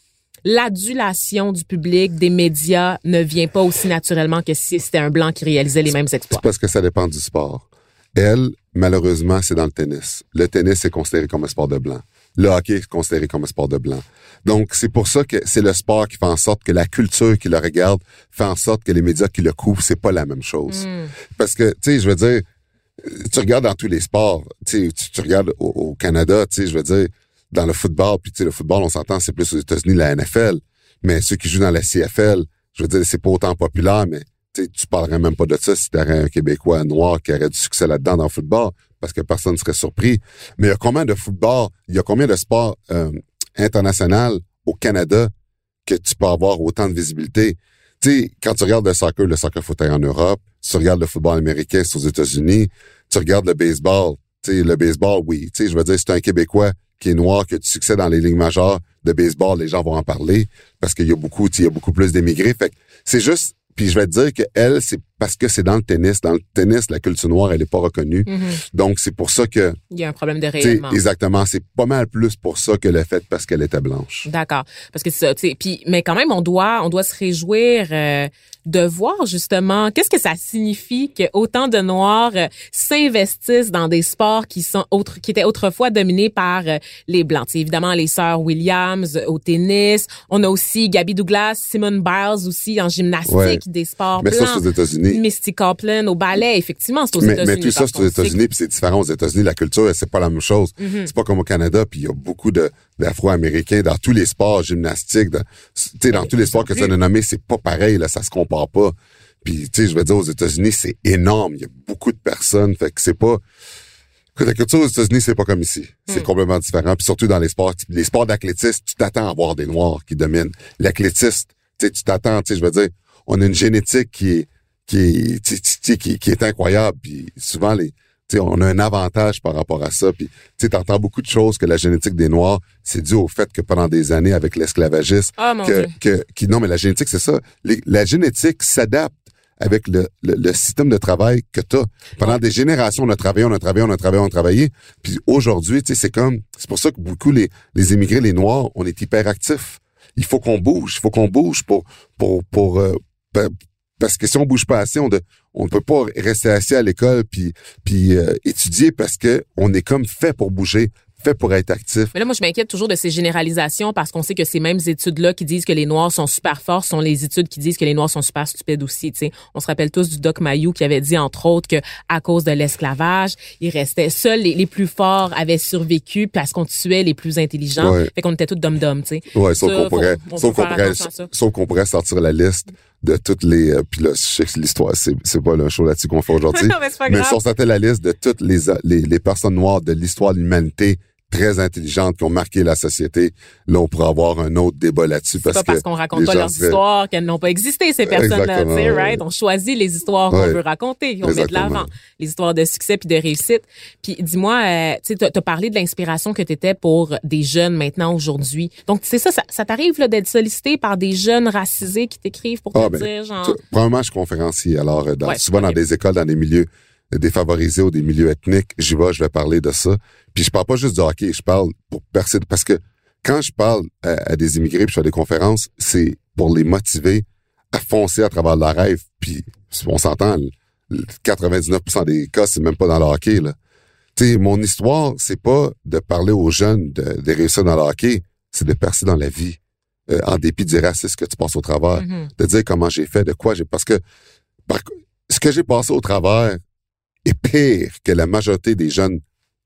l'adulation du public, des médias ne vient pas aussi naturellement que si c'était un blanc qui réalisait les mêmes exploits. C'est parce que ça dépend du sport. Elle, malheureusement, c'est dans le tennis. Le tennis est considéré comme un sport de blanc. Le hockey est considéré comme un sport de blanc. Donc, c'est pour ça que c'est le sport qui fait en sorte que la culture qui le regarde fait en sorte que les médias qui le couvrent, c'est pas la même chose. Hmm. Parce que, tu sais, je veux dire, tu regardes dans tous les sports, tu, tu regardes au, au Canada, tu sais, je veux dire, dans le football, puis tu sais, le football, on s'entend, c'est plus aux États-Unis, la NFL, mais ceux qui jouent dans la CFL, je veux dire, c'est pas autant populaire, mais tu parlerais même pas de ça si t'aurais un Québécois noir qui aurait du succès là-dedans dans le football, parce que personne ne serait surpris. Mais il y a combien de football, il y a combien de sports euh, international au Canada que tu peux avoir autant de visibilité? Tu sais, quand tu regardes le soccer, le soccer fauteuil en Europe, tu regardes le football américain, c'est aux États-Unis, tu regardes le baseball, tu sais, le baseball, oui, tu sais, je veux dire, c'est un Québécois qui est noir, qui a du succès dans les lignes majeures de baseball, les gens vont en parler parce qu'il y a beaucoup, il y a beaucoup plus d'émigrés. Fait c'est juste, puis je vais te dire que elle, c'est parce que c'est dans le tennis. Dans le tennis, la culture noire, elle est pas reconnue. Mm-hmm. Donc, c'est pour ça que... Il y a un problème de rayonnement. Exactement. C'est pas mal plus pour ça que le fait parce qu'elle était blanche. D'accord. Parce que c'est ça. Puis, mais quand même, on doit, on doit se réjouir euh, de voir justement qu'est-ce que ça signifie que autant de Noirs euh, s'investissent dans des sports qui sont autres, qui étaient autrefois dominés par euh, les blancs. C'est évidemment les sœurs Williams au tennis. On a aussi Gabby Douglas, Simone Biles aussi en gymnastique, des sports mais blancs. Ça, aux États-Unis. Misty Copeland au ballet, effectivement, c'est aux États-Unis. Mais tout ça, c'est aux États-Unis, puis c'est différent aux États-Unis. La culture, c'est pas la même chose. Mm-hmm. C'est pas comme au Canada, puis il y a beaucoup d'Afro-Américains dans tous les sports gymnastiques, dans, dans tous les sports que tu as nommé, c'est pas pareil, là, ça se compare pas. Puis, tu sais, je veux dire, aux États-Unis, c'est énorme. Il y a beaucoup de personnes. Fait que c'est pas... Que la culture aux États-Unis, c'est pas comme ici. C'est hmm. complètement différent. Puis surtout dans les sports, les sports d'athlétisme, tu t'attends à voir des Noirs qui dominent. L'athlétiste, tu sais, tu t'attends, tu sais, je veux dire, on a une génétique qui est, qui est, qui, qui est incroyable. Puis souvent, les, on a un avantage par rapport à ça. Puis, tu entends beaucoup de choses que la génétique des Noirs, c'est dû au fait que pendant des années, avec l'esclavagisme, oh, que, que, non, mais la génétique, c'est ça. la génétique s'adapte avec le, le, système de travail que tu as. Pendant des générations, on a travaillé, on a travaillé, on a travaillé, on a travaillé. Puis aujourd'hui, tu sais, c'est comme, c'est pour ça que beaucoup les, les immigrés, les Noirs, on est hyper actifs. Il faut qu'on bouge, il faut qu'on bouge pour pour pour, euh, parce que si on bouge pas assez, on, on ne peut pas rester assis à l'école puis puis euh, étudier parce que on est comme fait pour bouger fait pour être actif. Mais là, moi, je m'inquiète toujours de ces généralisations parce qu'on sait que ces mêmes études-là qui disent que les Noirs sont super forts sont les études qui disent que les Noirs sont super stupides aussi. sais. On se rappelle tous du Doc Mayou qui avait dit, entre autres, que à cause de l'esclavage, il restait seuls les, les, plus forts avaient survécu parce qu'on tuait les plus intelligents. Fait qu'on était tous dom-dom, tu sais. Ouais, sauf qu'on pourrait, sauf qu'on pourrait, sauf qu'on pourrait sortir la liste de toutes les euh, puis là je sais que l'histoire c'est c'est pas le show là-dessus qu'on fait aujourd'hui mais, mais si on sortait la liste de toutes les les, les personnes noires de l'histoire de l'humanité très intelligentes qui ont marqué la société. Là, on pourrait avoir un autre débat là-dessus. Parce pas parce qu'on raconte pas leurs histoires qu'elles n'ont pas existé, ces personnes-là. Right? On choisit les histoires qu'on veut raconter, on met de l'avant. Les histoires de succès puis de réussite. Puis dis-moi, euh, tu as, parlé de l'inspiration que tu étais pour des jeunes maintenant, aujourd'hui. Donc, c'est ça, ça, t'arrive d'être sollicité par des jeunes racisés qui t'écrivent pour ah, te ben, dire, genre... Premièrement, je suis conférencier. Alors, euh, dans, souvent dans des écoles, dans des milieux défavorisés ou des milieux ethniques, j'y vais, je vais parler de ça. Puis je parle pas juste de hockey, je parle pour percer, parce que quand je parle à, des immigrés, puis je fais des conférences, c'est pour les motiver à foncer à travers leur rêve. Puis on s'entend, 99% des cas, c'est même pas dans le hockey. Là. Tu sais, mon histoire, c'est pas de parler aux jeunes de, de réussir dans le hockey, c'est de percer dans la vie. Euh, en dépit du racisme que tu passes au travers, Mhm. de dire comment j'ai fait, de quoi j'ai... Parce que par- ce que j'ai passé au travers est pire que la majorité des jeunes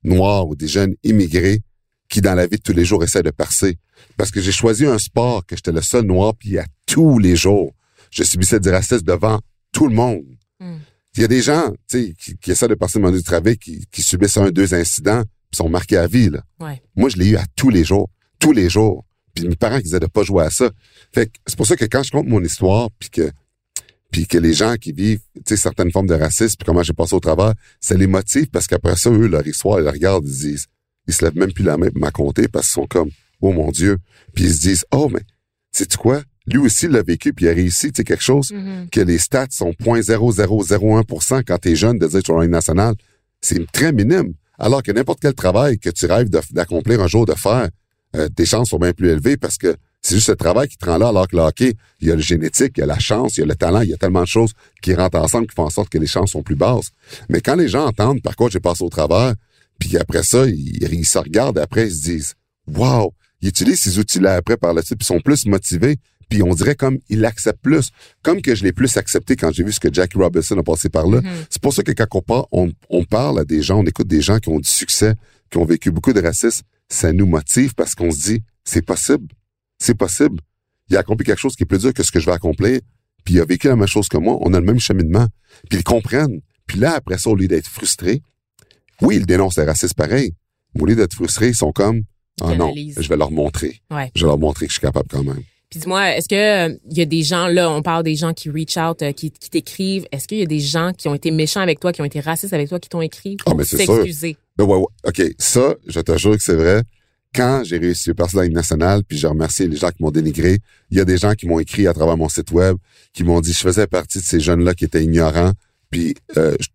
noirs ou des jeunes immigrés qui, dans la vie de tous les jours, essaient de percer. Parce que j'ai choisi un sport que j'étais le seul noir, puis à tous les jours, je subissais du racisme devant tout le monde. Mm. Il y a des gens tu sais, qui, qui essaient de passer le monde du travail, qui, qui subissent un, deux incidents, puis sont marqués à vie. Là. Ouais. Moi, je l'ai eu à tous les jours. Tous les jours. Puis mes parents qui disaient de pas jouer à ça. Fait que c'est pour ça que quand je compte mon histoire, puis que puis que les gens qui vivent tu sais, certaines formes de racisme, puis comment j'ai passé au travers, ça les motive parce qu'après ça, eux, leur histoire, ils la regardent, ils se disent, ils se lèvent même plus la main pour m'aconter parce qu'ils sont comme, oh mon Dieu. Puis ils se disent, oh, mais sais-tu quoi? Lui aussi, il l'a vécu, puis il a réussi, tu sais, quelque chose Mhm. que les stats sont 0.0001% quand t'es jeune de dire sur une nationale, c'est très minime. Alors que n'importe quel travail que tu rêves d'accomplir un jour de faire, euh, tes chances sont bien plus élevées parce que c'est juste le travail qui te rend là, alors que le hockey, il y a le génétique, il y a la chance, il y a le talent, il y a tellement de choses qui rentrent ensemble qui font en sorte que les chances sont plus basses. Mais quand les gens entendent, par contre, j'ai passé au travers, puis après ça, ils, ils se regardent après, ils se disent, wow, ils utilisent ces outils-là après par la suite, puis ils sont plus motivés, puis on dirait comme ils l'acceptent plus, comme que je l'ai plus accepté quand j'ai vu ce que Jackie Robinson a passé par là. Mhm. C'est pour ça que quand on, par- on, on parle à des gens, on écoute des gens qui ont du succès, qui ont vécu beaucoup de racisme, ça nous motive parce qu'on se dit, c'est possible, c'est possible. Il a accompli quelque chose qui est plus dur que ce que je vais accomplir, puis il a vécu la même chose que moi, on a le même cheminement, puis ils comprennent. Puis là, après ça, au lieu d'être frustrés, oui, ils dénoncent les racistes pareil, mais au lieu d'être frustrés, ils sont comme, ah non, Canalisent. je vais leur montrer. Ouais. Je vais leur montrer que je suis capable quand même. Puis dis-moi, est-ce que euh, il y a des gens là, on parle des gens qui reach out, euh, qui, qui t'écrivent. Est-ce qu'il y a des gens qui ont été méchants avec toi, qui ont été racistes avec toi, qui t'ont écrit? Ah, pour mais c'est sûr. s'excuser? Ben ouais, ouais. OK, ça, je te jure que c'est vrai. Quand j'ai réussi passer dans nationale, puis j'ai remercié les gens qui m'ont dénigré, il y a des gens qui m'ont écrit à travers mon site web, qui m'ont dit je faisais partie de ces jeunes-là qui étaient ignorants, puis euh, je-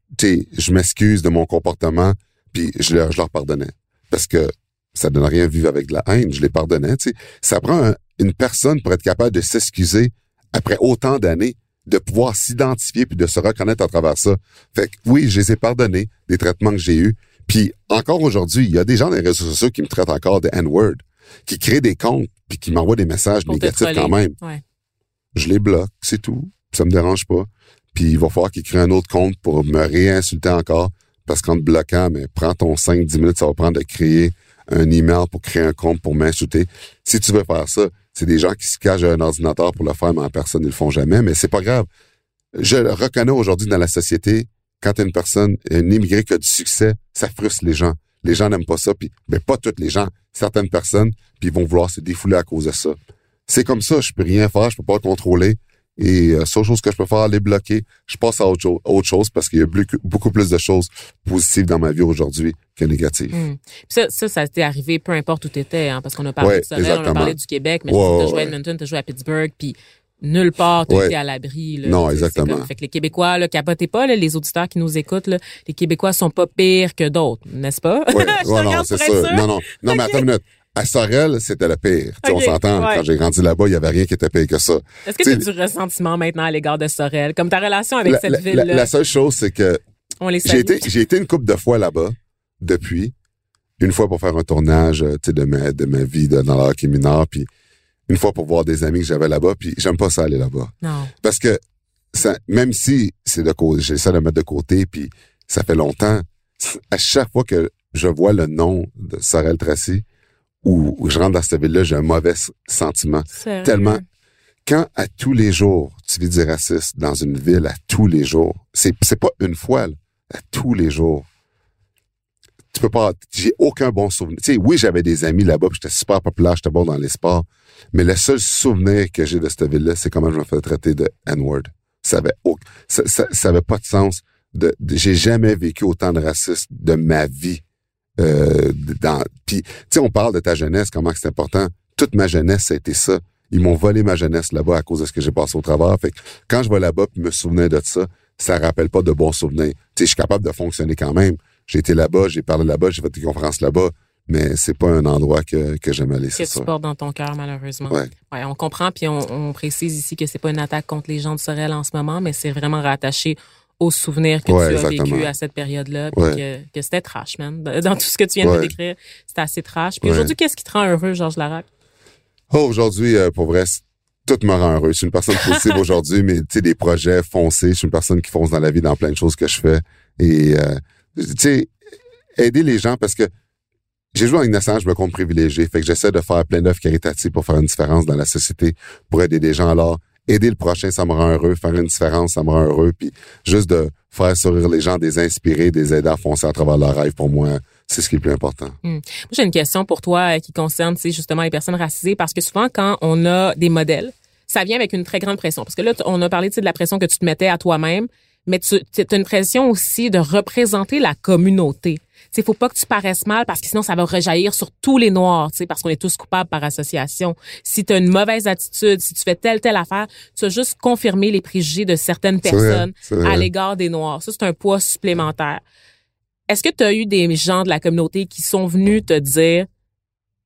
m'excuse de mon comportement, puis je leur, pardonnais. Parce que ça donne rien vivre avec de la haine, je les pardonnais. tu sais. Ça prend un- une personne pour être capable de s'excuser après autant d'années, de pouvoir s'identifier puis de se reconnaître à travers ça. Fait que oui, je les ai pardonnés des traitements que j'ai eus. Puis encore aujourd'hui, il y a des gens dans les réseaux sociaux qui me traitent encore de N-word, qui créent des comptes puis qui m'envoient des messages Pour négatifs quand même. Ouais. Je les bloque, c'est tout. Ça me dérange pas. Puis il va falloir qu'ils créent un autre compte pour me réinsulter encore. Parce qu'en te bloquant, mais prends ton 5-10 minutes, ça va prendre de créer un email pour créer un compte pour m'insulter. Si tu veux faire ça, c'est des gens qui se cachent à un ordinateur pour le faire, mais en personne, ils le font jamais. Mais c'est pas grave. Je le reconnais aujourd'hui dans la société, quand une personne, un immigré qui a du succès, ça frustre les gens. Les gens n'aiment pas ça, puis mais pas toutes les gens, certaines personnes, puis ils vont vouloir se défouler à cause de ça. C'est comme ça, je peux rien faire, je peux pas le contrôler. Et euh, seule chose que je peux faire, les bloquer. Je passe à autre, autre chose parce qu'il y a beaucoup, plus de choses positives dans ma vie aujourd'hui que négatives. Hmm. Ça, ça, ça t'est arrivé peu importe où t'étais, hein, parce qu'on a parlé Ouais, de Sorel, on a parlé du Québec, mais Ouais, tu as joué à. Edmonton, t'as joué à Pittsburgh, puis nulle part Ouais. été à l'abri. là. Non, exactement. comme- fait que les Québécois, là, capotez pas, là, les auditeurs qui nous écoutent, là, les Québécois sont pas pires que d'autres, n'est-ce pas? Ouais, non, c'est ça. Non, non, non, mais attends une minute. À Sorel, c'était le pire. Tu sais, Ok, On s'entend. ouais. Quand j'ai grandi là-bas, il y avait rien qui était pire que ça. Est-ce que tu as du ressentiment maintenant à l'égard de Sorel? Comme ta relation avec La, cette la- ville-là, la- la seule chose, c'est que on les j'ai été, j'ai été une couple de fois là-bas depuis. Une fois pour faire un tournage, euh, tu sais, de ma, de ma vie de- dans le hockey mineur, puis une fois pour voir des amis que j'avais là-bas, puis j'aime pas ça aller là-bas. Non. Parce que ça, même si c'est de côté, j'essaie de mettre de côté, puis ça fait longtemps, à chaque fois que je vois le nom de Sorel Tracy, ou, je rentre dans cette ville-là, j'ai un mauvais sentiment. Tellement. Quand à tous les jours, tu vis du racisme dans une ville, à tous les jours, c'est, c'est pas une fois, là, à tous les jours. Tu peux pas, j'ai aucun bon souvenir. Tu sais, oui, j'avais des amis là-bas, puis j'étais super populaire, j'étais bon dans les sports, mais le seul souvenir que j'ai de cette ville-là, c'est comment je me fais traiter de N-word. Ça avait, ça, avait pas de sens. J'ai jamais vécu autant de racisme de ma vie. Euh, puis, tu sais, on parle de ta jeunesse, comment c'est important. Toute ma jeunesse, ça a été ça. Ils m'ont volé ma jeunesse là-bas à cause de ce que j'ai passé au travers. Fait que quand je vais là-bas puis me souvenir de ça, ça rappelle pas de bons souvenirs. Tu sais, je suis capable de fonctionner quand même. J'ai été là-bas, j'ai parlé là-bas, j'ai fait des conférences là-bas, mais c'est pas un endroit que, que j'aime aller, que tu portes dans ton cœur, malheureusement. Ouais. Ouais, on comprend, puis on, on précise ici que c'est pas une attaque contre les gens de Sorel en ce moment, mais c'est vraiment rattaché aux souvenirs que Ouais, tu as exactement. vécu à cette période-là, puis Ouais. que, que c'était trash, man. Dans tout ce que tu viens de décrire, c'était assez trash. Puis aujourd'hui, qu'est-ce qui te rend heureux, Georges Larac? Oh, aujourd'hui, euh, pour vrai, tout me rend heureux. Je suis une personne positive aujourd'hui, mais tu sais, des projets foncés. Je suis une personne qui fonce dans la vie dans plein de choses que je fais. Et, euh, tu sais, aider les gens parce que j'ai joué en innocent, je me compte privilégié. Fait que j'essaie de faire plein d'œuvres caritatives pour faire une différence dans la société, pour aider des gens. Alors, aider le prochain, ça me rend heureux. Faire une différence, ça me rend heureux. Puis juste de faire sourire les gens, des inspirer, des aider à foncer à travers leurs rêves, pour moi, c'est ce qui est le plus important. Moi, j'ai une question pour toi euh, qui concerne, justement les personnes racisées, parce que souvent, quand on a des modèles, ça vient avec une très grande pression. Parce que là, on a parlé, de la pression que tu te mettais à toi-même, mais tu as une pression aussi de représenter la communauté. Sais, faut pas que tu paraisses mal parce que sinon ça va rejaillir sur tous les noirs, tu sais, parce qu'on est tous coupables par association. Si tu as une mauvaise attitude, si tu fais telle telle affaire, tu vas juste confirmer les préjugés de certaines personnes vrai. à l'égard des noirs. Ça c'est un poids supplémentaire. Est-ce que tu as eu des gens de la communauté qui sont venus te dire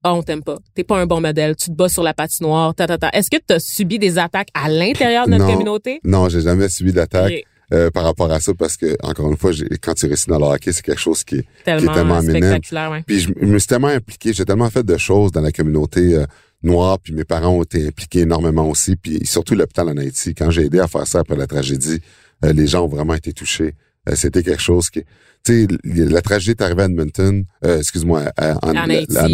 ah, on t'aime pas. T'es pas un bon modèle. Tu te bats sur la patinoire. Ta, ta, ta. Est-ce que tu as subi des attaques à l'intérieur de notre Non. communauté? Non, j'ai jamais subi d'attaque. Euh, par rapport à ça parce que encore une fois, quand tu réussis dans le hockey, c'est quelque chose qui est Tellement, tellement minime. spectaculaire, ouais. Puis je, je me suis tellement impliqué, j'ai tellement fait de choses dans la communauté euh, noire, puis mes parents ont été impliqués énormément aussi, puis surtout l'hôpital en Haïti. Quand j'ai aidé à faire ça après la tragédie, euh, les gens ont vraiment été touchés. Euh, C'était quelque chose qui, tu sais, la tragédie est arrivée à Edmonton, euh, excuse-moi, en, En Haïti, en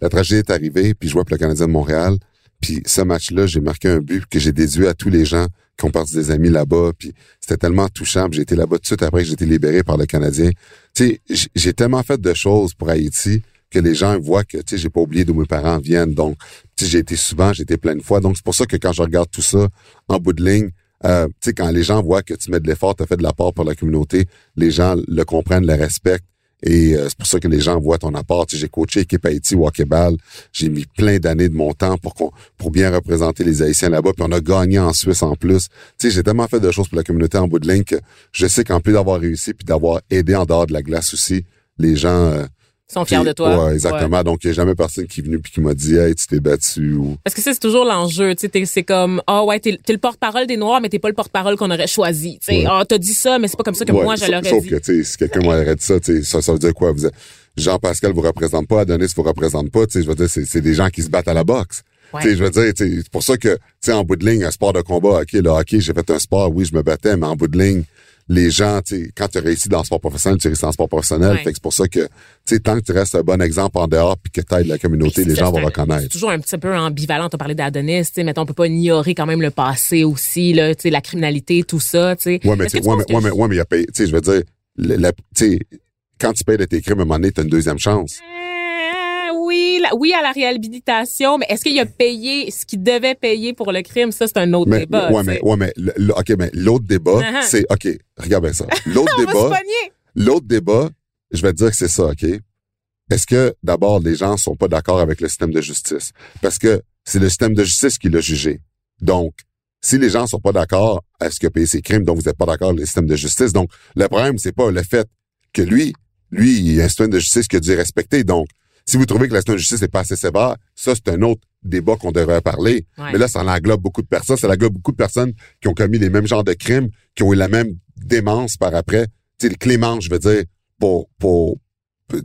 la tragédie est arrivée, puis je jouais pour le Canadien de Montréal. Puis ce match-là, j'ai marqué un but que j'ai déduit à tous les gens qui ont perdu des amis là-bas. Puis c'était tellement touchant. J'ai été là-bas tout de suite après que j'ai été libéré par le Canadien. Tu sais, j'ai tellement fait de choses pour Haïti que les gens voient que, tu sais, j'ai pas oublié d'où mes parents viennent. Donc, tu sais, j'ai été souvent, j'ai été plein de fois. Donc, c'est pour ça que quand je regarde tout ça en bout de ligne, euh, tu sais, quand les gens voient que tu mets de l'effort, tu as fait de l'apport pour la communauté, les gens le comprennent, le respectent. Et euh, c'est pour ça que les gens voient ton apport. J'ai coaché équipe Haïti, Walkeball. J'ai mis plein d'années de mon temps pour pour bien représenter les Haïtiens là-bas. Puis on a gagné en Suisse en plus. Tu j'ai tellement fait de choses pour la communauté en bout de ligne que je sais qu'en plus d'avoir réussi puis d'avoir aidé en dehors de la glace aussi, les gens euh, sont fiers de toi. Ouais, exactement. Donc il n'y a jamais personne qui est venu puis qui m'a dit Hey, tu t'es battu ou Parce que ça, c'est toujours l'enjeu. Tu sais, c'est comme, ah ouais, t'es, t'es le porte-parole des Noirs, mais t'es pas le porte-parole qu'on aurait choisi. Tu sais, Ouais. ah, t'as dit ça, mais c'est pas comme ça que Ouais, moi, je l'aurais Sauf dit. que, tu sais, si quelqu'un m'aurait dit ça, tu sais, ça, ça veut dire quoi? Vous Jean-Pascal vous représente pas, Adonis vous représente pas, tu sais, je veux dire, c'est, des gens qui se battent à la boxe. Tu je veux dire, c'est pour ça que, tu sais, en bout de ligne, un sport de combat, OK, le hockey, j'ai fait un sport, oui, je me battais, mais en bout de ligne, les gens, tu sais, quand tu réussis dans le sport professionnel, tu réussis dans le sport professionnel. Ouais. Fait que c'est pour ça que, tu sais, tant que tu restes un bon exemple en dehors puis que tu aides la communauté, les gens vont un- reconnaître. C'est toujours un petit peu ambivalent. T'as parlé d'Adonis, tu sais, mettons, on peut pas ignorer quand même le passé aussi, là, tu sais, la criminalité, tout ça, tu sais. Ouais, mais, ouais, mais, ouais, mais, ouais, mais il a payé, tu sais, je veux dire, la- tu sais, quand tu payes de tes crimes, à un moment donné, t'as une deuxième chance. Oui, la- oui à la réhabilitation, mais est-ce qu'il a payé ce qu'il devait payer pour le crime? Ça, c'est un autre Mais, débat. ouais, mais, ouais, mais, le- OK, mais l'autre débat, Uh-huh. c'est, OK, regarde bien ça. L'autre débat, l'autre débat, je vais te dire que c'est ça, OK? Est-ce que, d'abord, les gens sont pas d'accord avec le système de justice? Parce que c'est le système de justice qui l'a jugé. Donc, si les gens sont pas d'accord à ce qu'il a payé ses crimes, donc vous n'êtes pas d'accord avec le système de justice, donc le problème, c'est pas le fait que lui, lui, il y a un système de justice qui a dû respecter. Donc, si vous trouvez que de justice n'est pas assez sévère, ça, c'est un autre débat qu'on devrait parler. Ouais. Mais là, ça englobe beaucoup de personnes. Ça englobe beaucoup de personnes qui ont commis les mêmes genres de crimes, qui ont eu la même démence par après. Tu sais, le clémence, je veux dire, pour, pour,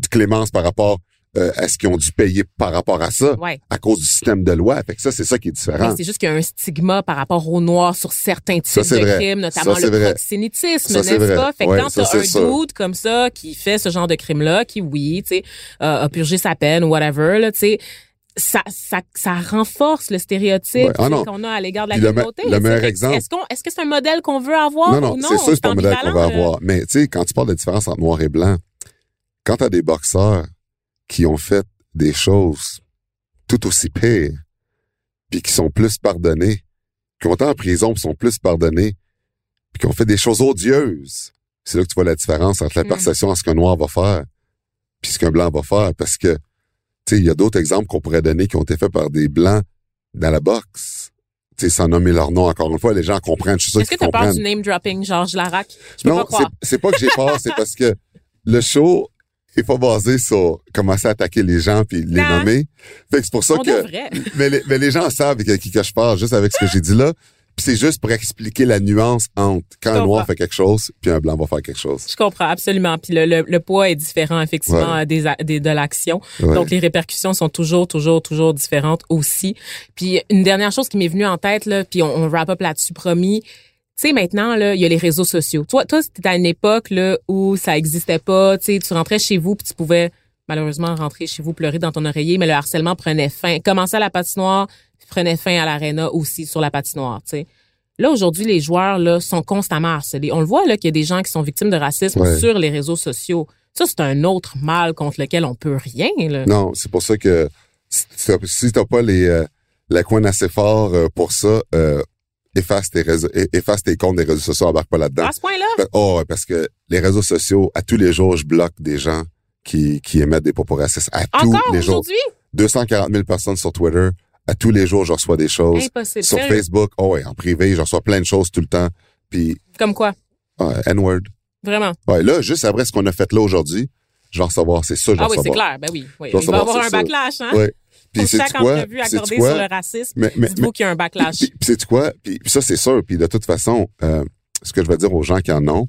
clémence par rapport euh, à ce qu'ils ont dû payer par rapport à ça, Ouais. à cause du système de loi? Fait que ça, c'est ça qui est différent. c'est juste qu'il y a un stigma par rapport aux Noirs sur certains types de vrai. crimes, notamment Ça, le vrai. proxénétisme, n'est-ce pas? Fait que Ouais, quand t'as un dude comme ça qui fait ce genre de crime-là, qui, oui, tu sais, euh, a purgé sa peine ou whatever, là, tu sais, ça, ça, ça renforce le stéréotype Ouais. Ah tu qu'on a à l'égard de la communauté. le tu meilleur exemple- Est-ce, qu'on, est-ce que c'est un modèle qu'on veut avoir Non, non, ou non? c'est sûr, c'est pas un modèle qu'on là. avoir. Mais tu sais, quand tu parles de différence entre noir et blanc, quand t'as des boxeurs qui ont fait des choses tout aussi pires, puis qui sont plus pardonnés, qui ont été en prison, puis sont plus pardonnés, puis qui ont fait des choses odieuses, c'est là que tu vois la différence entre la Mm. perception à ce qu'un noir va faire, puis ce qu'un blanc va faire, parce que tu sais, il y a d'autres exemples qu'on pourrait donner qui ont été faits par des blancs dans la boxe. Tu sais, sans nommer leur nom encore une fois, les gens comprennent. Je suis sûr Est-ce que qu'ils tu as peur du name dropping, Georges Larac? Je peux Non, pas c'est, croire. c'est pas que j'ai peur, c'est parce que le show est pas basé sur commencer à attaquer les gens puis les Non. nommer. Fait que c'est pour ça On que mais les, mais les gens savent que que je parle juste avec ce que j'ai dit là. Puis c'est juste pour expliquer la nuance entre quand un noir fait quelque chose, puis un blanc va faire quelque chose. Je comprends absolument. Puis le, le, le poids est différent effectivement des, des, de l'action. Donc les répercussions sont toujours, toujours, toujours différentes aussi. Puis une dernière chose qui m'est venue en tête là, puis on, on wrap up là-dessus promis. Tu sais, maintenant, là, il y a les réseaux sociaux. Toi, toi, c'était à une époque là, où ça existait pas. Tu sais, tu rentrais chez vous puis tu pouvais malheureusement rentrer chez vous pleurer dans ton oreiller, mais le harcèlement prenait fin. Commençait à la patinoire, prenait fin à l'aréna aussi sur la patinoire. Tu sais. Là, aujourd'hui, les joueurs là, sont constamment harcelés. On le voit là qu'il y a des gens qui sont victimes de racisme sur les réseaux sociaux. Ça, c'est un autre mal contre lequel on peut rien. Là. Non, c'est pour ça que si t'as pas les euh, la coin assez fort euh, pour ça, euh, efface tes réseaux, efface tes comptes des réseaux sociaux, embarque pas là-dedans. À ce point-là? Oh, parce que les réseaux sociaux, à tous les jours, je bloque des gens qui, qui émettent des propos racistes. À Encore tous les jours. aujourd'hui? 240 000 personnes sur Twitter. À tous les jours, je reçois des choses. Impossible. Sur? Facebook, oh ouais, en privé, je reçois plein de choses tout le temps. Puis, Comme quoi? N-word. Vraiment? Ouais, là, juste après ce qu'on a fait là aujourd'hui, je vais en recevoir, c'est ça, je vais Ah oui, c'est clair. Ben oui. oui. Il va y savoir, avoir un backlash, hein? Ouais. Pour c'est chaque quoi? entrevue accordée quoi? sur le racisme, Mais, mais, dites-vous qu'il y a un backlash. Puis, c'est quoi? Puis, ça, c'est sûr. Puis de toute façon, euh, ce que je vais dire aux gens qui en ont,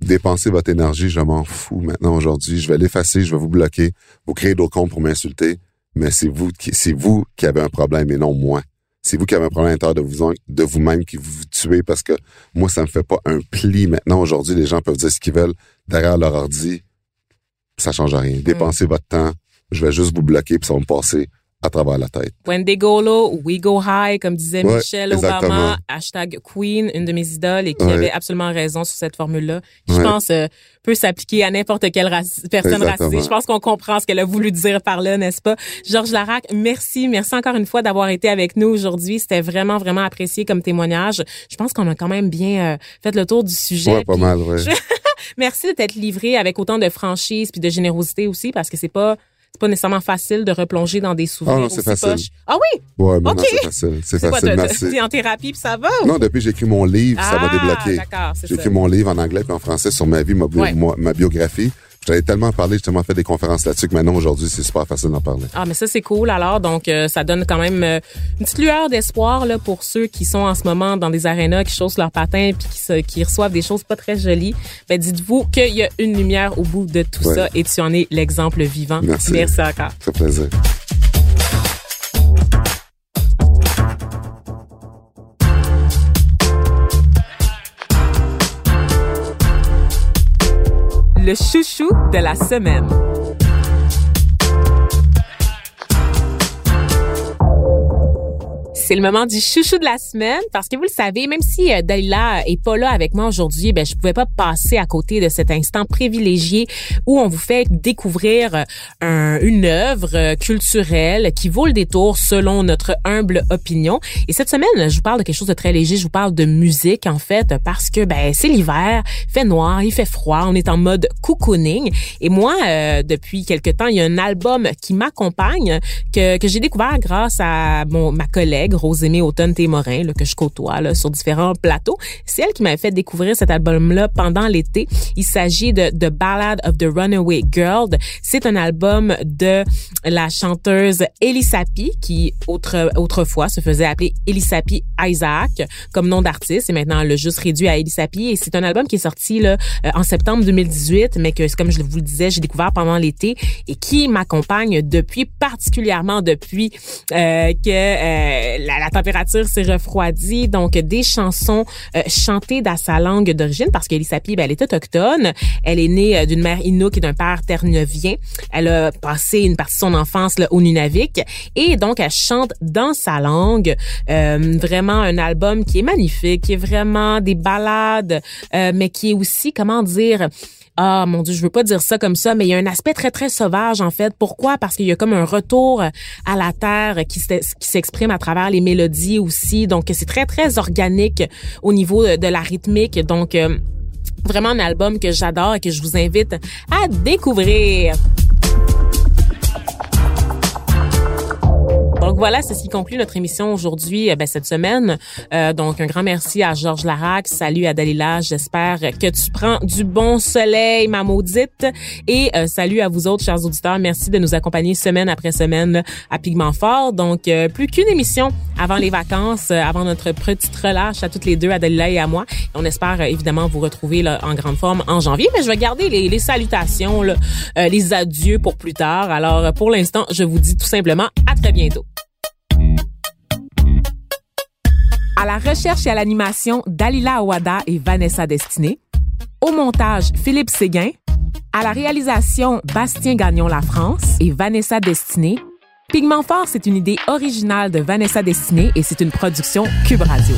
dépensez votre énergie, je m'en fous maintenant aujourd'hui. Je vais l'effacer, je vais vous bloquer, vous créer d'autres comptes pour m'insulter. Mais c'est vous qui, c'est vous qui avez un problème et non moi. C'est vous qui avez un problème à l'intérieur de vous, de vous-même qui vous, vous tuez parce que moi, ça me fait pas un pli maintenant. Aujourd'hui, les gens peuvent dire ce qu'ils veulent derrière leur ordi. Ça change rien. Dépensez votre temps. Je vais juste vous bloquer puis ça va me passer à travers la tête. When they go low, we go high, comme disait Ouais, Michelle exactement. Obama, hashtag Queen, une de mes idoles, et qui Ouais. avait absolument raison sur cette formule-là. qui, Je Ouais. pense euh, peut s'appliquer à n'importe quelle raci- personne Exactement. racisée. Je pense qu'on comprend ce qu'elle a voulu dire par là, n'est-ce pas? Georges Larac, merci, merci encore une fois d'avoir été avec nous aujourd'hui. C'était vraiment, vraiment apprécié comme témoignage. Je pense qu'on a quand même bien euh, fait le tour du sujet. Ouais, pas mal, ouais. je- Merci de t'être livré avec autant de franchise puis de générosité aussi, parce que c'est pas c'est pas nécessairement facile de replonger dans des souvenirs Ah non, c'est facile. poches. Ah oui? Ouais, Ok. c'est facile. C'est quoi, facile. merci. t'es en thérapie puis ça va? ou? Non, depuis que j'ai écrit mon livre, ça m'a Ah, débloqué. D'accord, c'est J'ai ça. écrit mon livre en anglais puis en français sur ma vie, ma, bio- Ouais. moi- ma biographie. J'avais tellement parlé, j'ai tellement fait des conférences là-dessus que maintenant, aujourd'hui, c'est super facile d'en parler. Ah, mais ça, c'est cool alors. Donc, euh, ça donne quand même euh, une petite lueur d'espoir là pour ceux qui sont en ce moment dans des arénas, qui chaussent leurs patins puis qui, se- qui reçoivent des choses pas très jolies. Ben, dites-vous qu'il y a une lumière au bout de tout Ouais. ça et tu en es l'exemple vivant. Merci. Merci encore. Ça fait plaisir. Le chouchou de la semaine. C'est le moment du chouchou de la semaine parce que vous le savez, même si euh, Dalila est pas là avec moi aujourd'hui, ben je pouvais pas passer à côté de cet instant privilégié où on vous fait découvrir euh, un- une œuvre euh, culturelle qui vaut le détour selon notre humble opinion. Et cette semaine, je vous parle de quelque chose de très léger. Je vous parle de musique en fait parce que ben c'est l'hiver, il fait noir, il fait froid, on est en mode cocooning. Et moi, euh, depuis quelque temps, il y a un album qui m'accompagne que, que j'ai découvert grâce à mon ma collègue Rosémée Automne Témorin là, que je côtoie là, sur différents plateaux. C'est elle qui m'avait fait découvrir cet album-là pendant l'été. Il s'agit de The Ballad of the Runaway Girl. C'est un album de la chanteuse Elisapi qui autre, autrefois se faisait appeler Elisapi Isaac comme nom d'artiste et maintenant elle l'a juste réduit à Elisapi et c'est un album qui est sorti là euh, en septembre 2018 mais que comme je vous le disais j'ai découvert pendant l'été et qui m'accompagne depuis particulièrement depuis euh, que euh, la, la température s'est refroidie. Donc des chansons euh, chantées dans sa langue d'origine parce qu'Elisapi ben, elle est autochtone. Elle est née euh, d'une mère Inuk et d'un père terre-neuvien elle a passé une partie de son enfance là, au Nunavik. Et donc elle chante dans sa langue euh, vraiment un album qui est magnifique qui est vraiment des ballades euh, mais qui est aussi comment dire ah mon dieu, je veux pas dire ça comme ça, mais il y a un aspect très très sauvage en fait. Pourquoi? Parce qu'il y a comme un retour à la terre qui s'e- qui s'exprime à travers les mélodies aussi. Donc c'est très très organique au niveau de, de la rythmique. Donc euh, vraiment un album que j'adore et que je vous invite à découvrir. Donc voilà, c'est ce qui conclut notre émission aujourd'hui, euh, ben, cette semaine. Euh, donc un grand merci à Georges Larac, salut à Dalila, j'espère que tu prends du bon soleil, ma maudite, et euh, salut à vous autres, chers auditeurs, merci de nous accompagner semaine après semaine à Pigment Fort. Donc plus qu'une émission avant les vacances, avant notre petite relâche à toutes les deux, à Dalila et à moi. On espère évidemment vous retrouver là, en grande forme en janvier, mais je vais garder les, les salutations, là, les adieux pour plus tard. Alors pour l'instant, je vous dis tout simplement à très bientôt. À la recherche et à l'animation, Dalila Awada et Vanessa Destiné. Au montage, Philippe Séguin. À la réalisation, Bastien Gagnon La France et Vanessa Destiné. Pigment Fort, c'est une idée originale de Vanessa Destiné et c'est une production Cube Radio.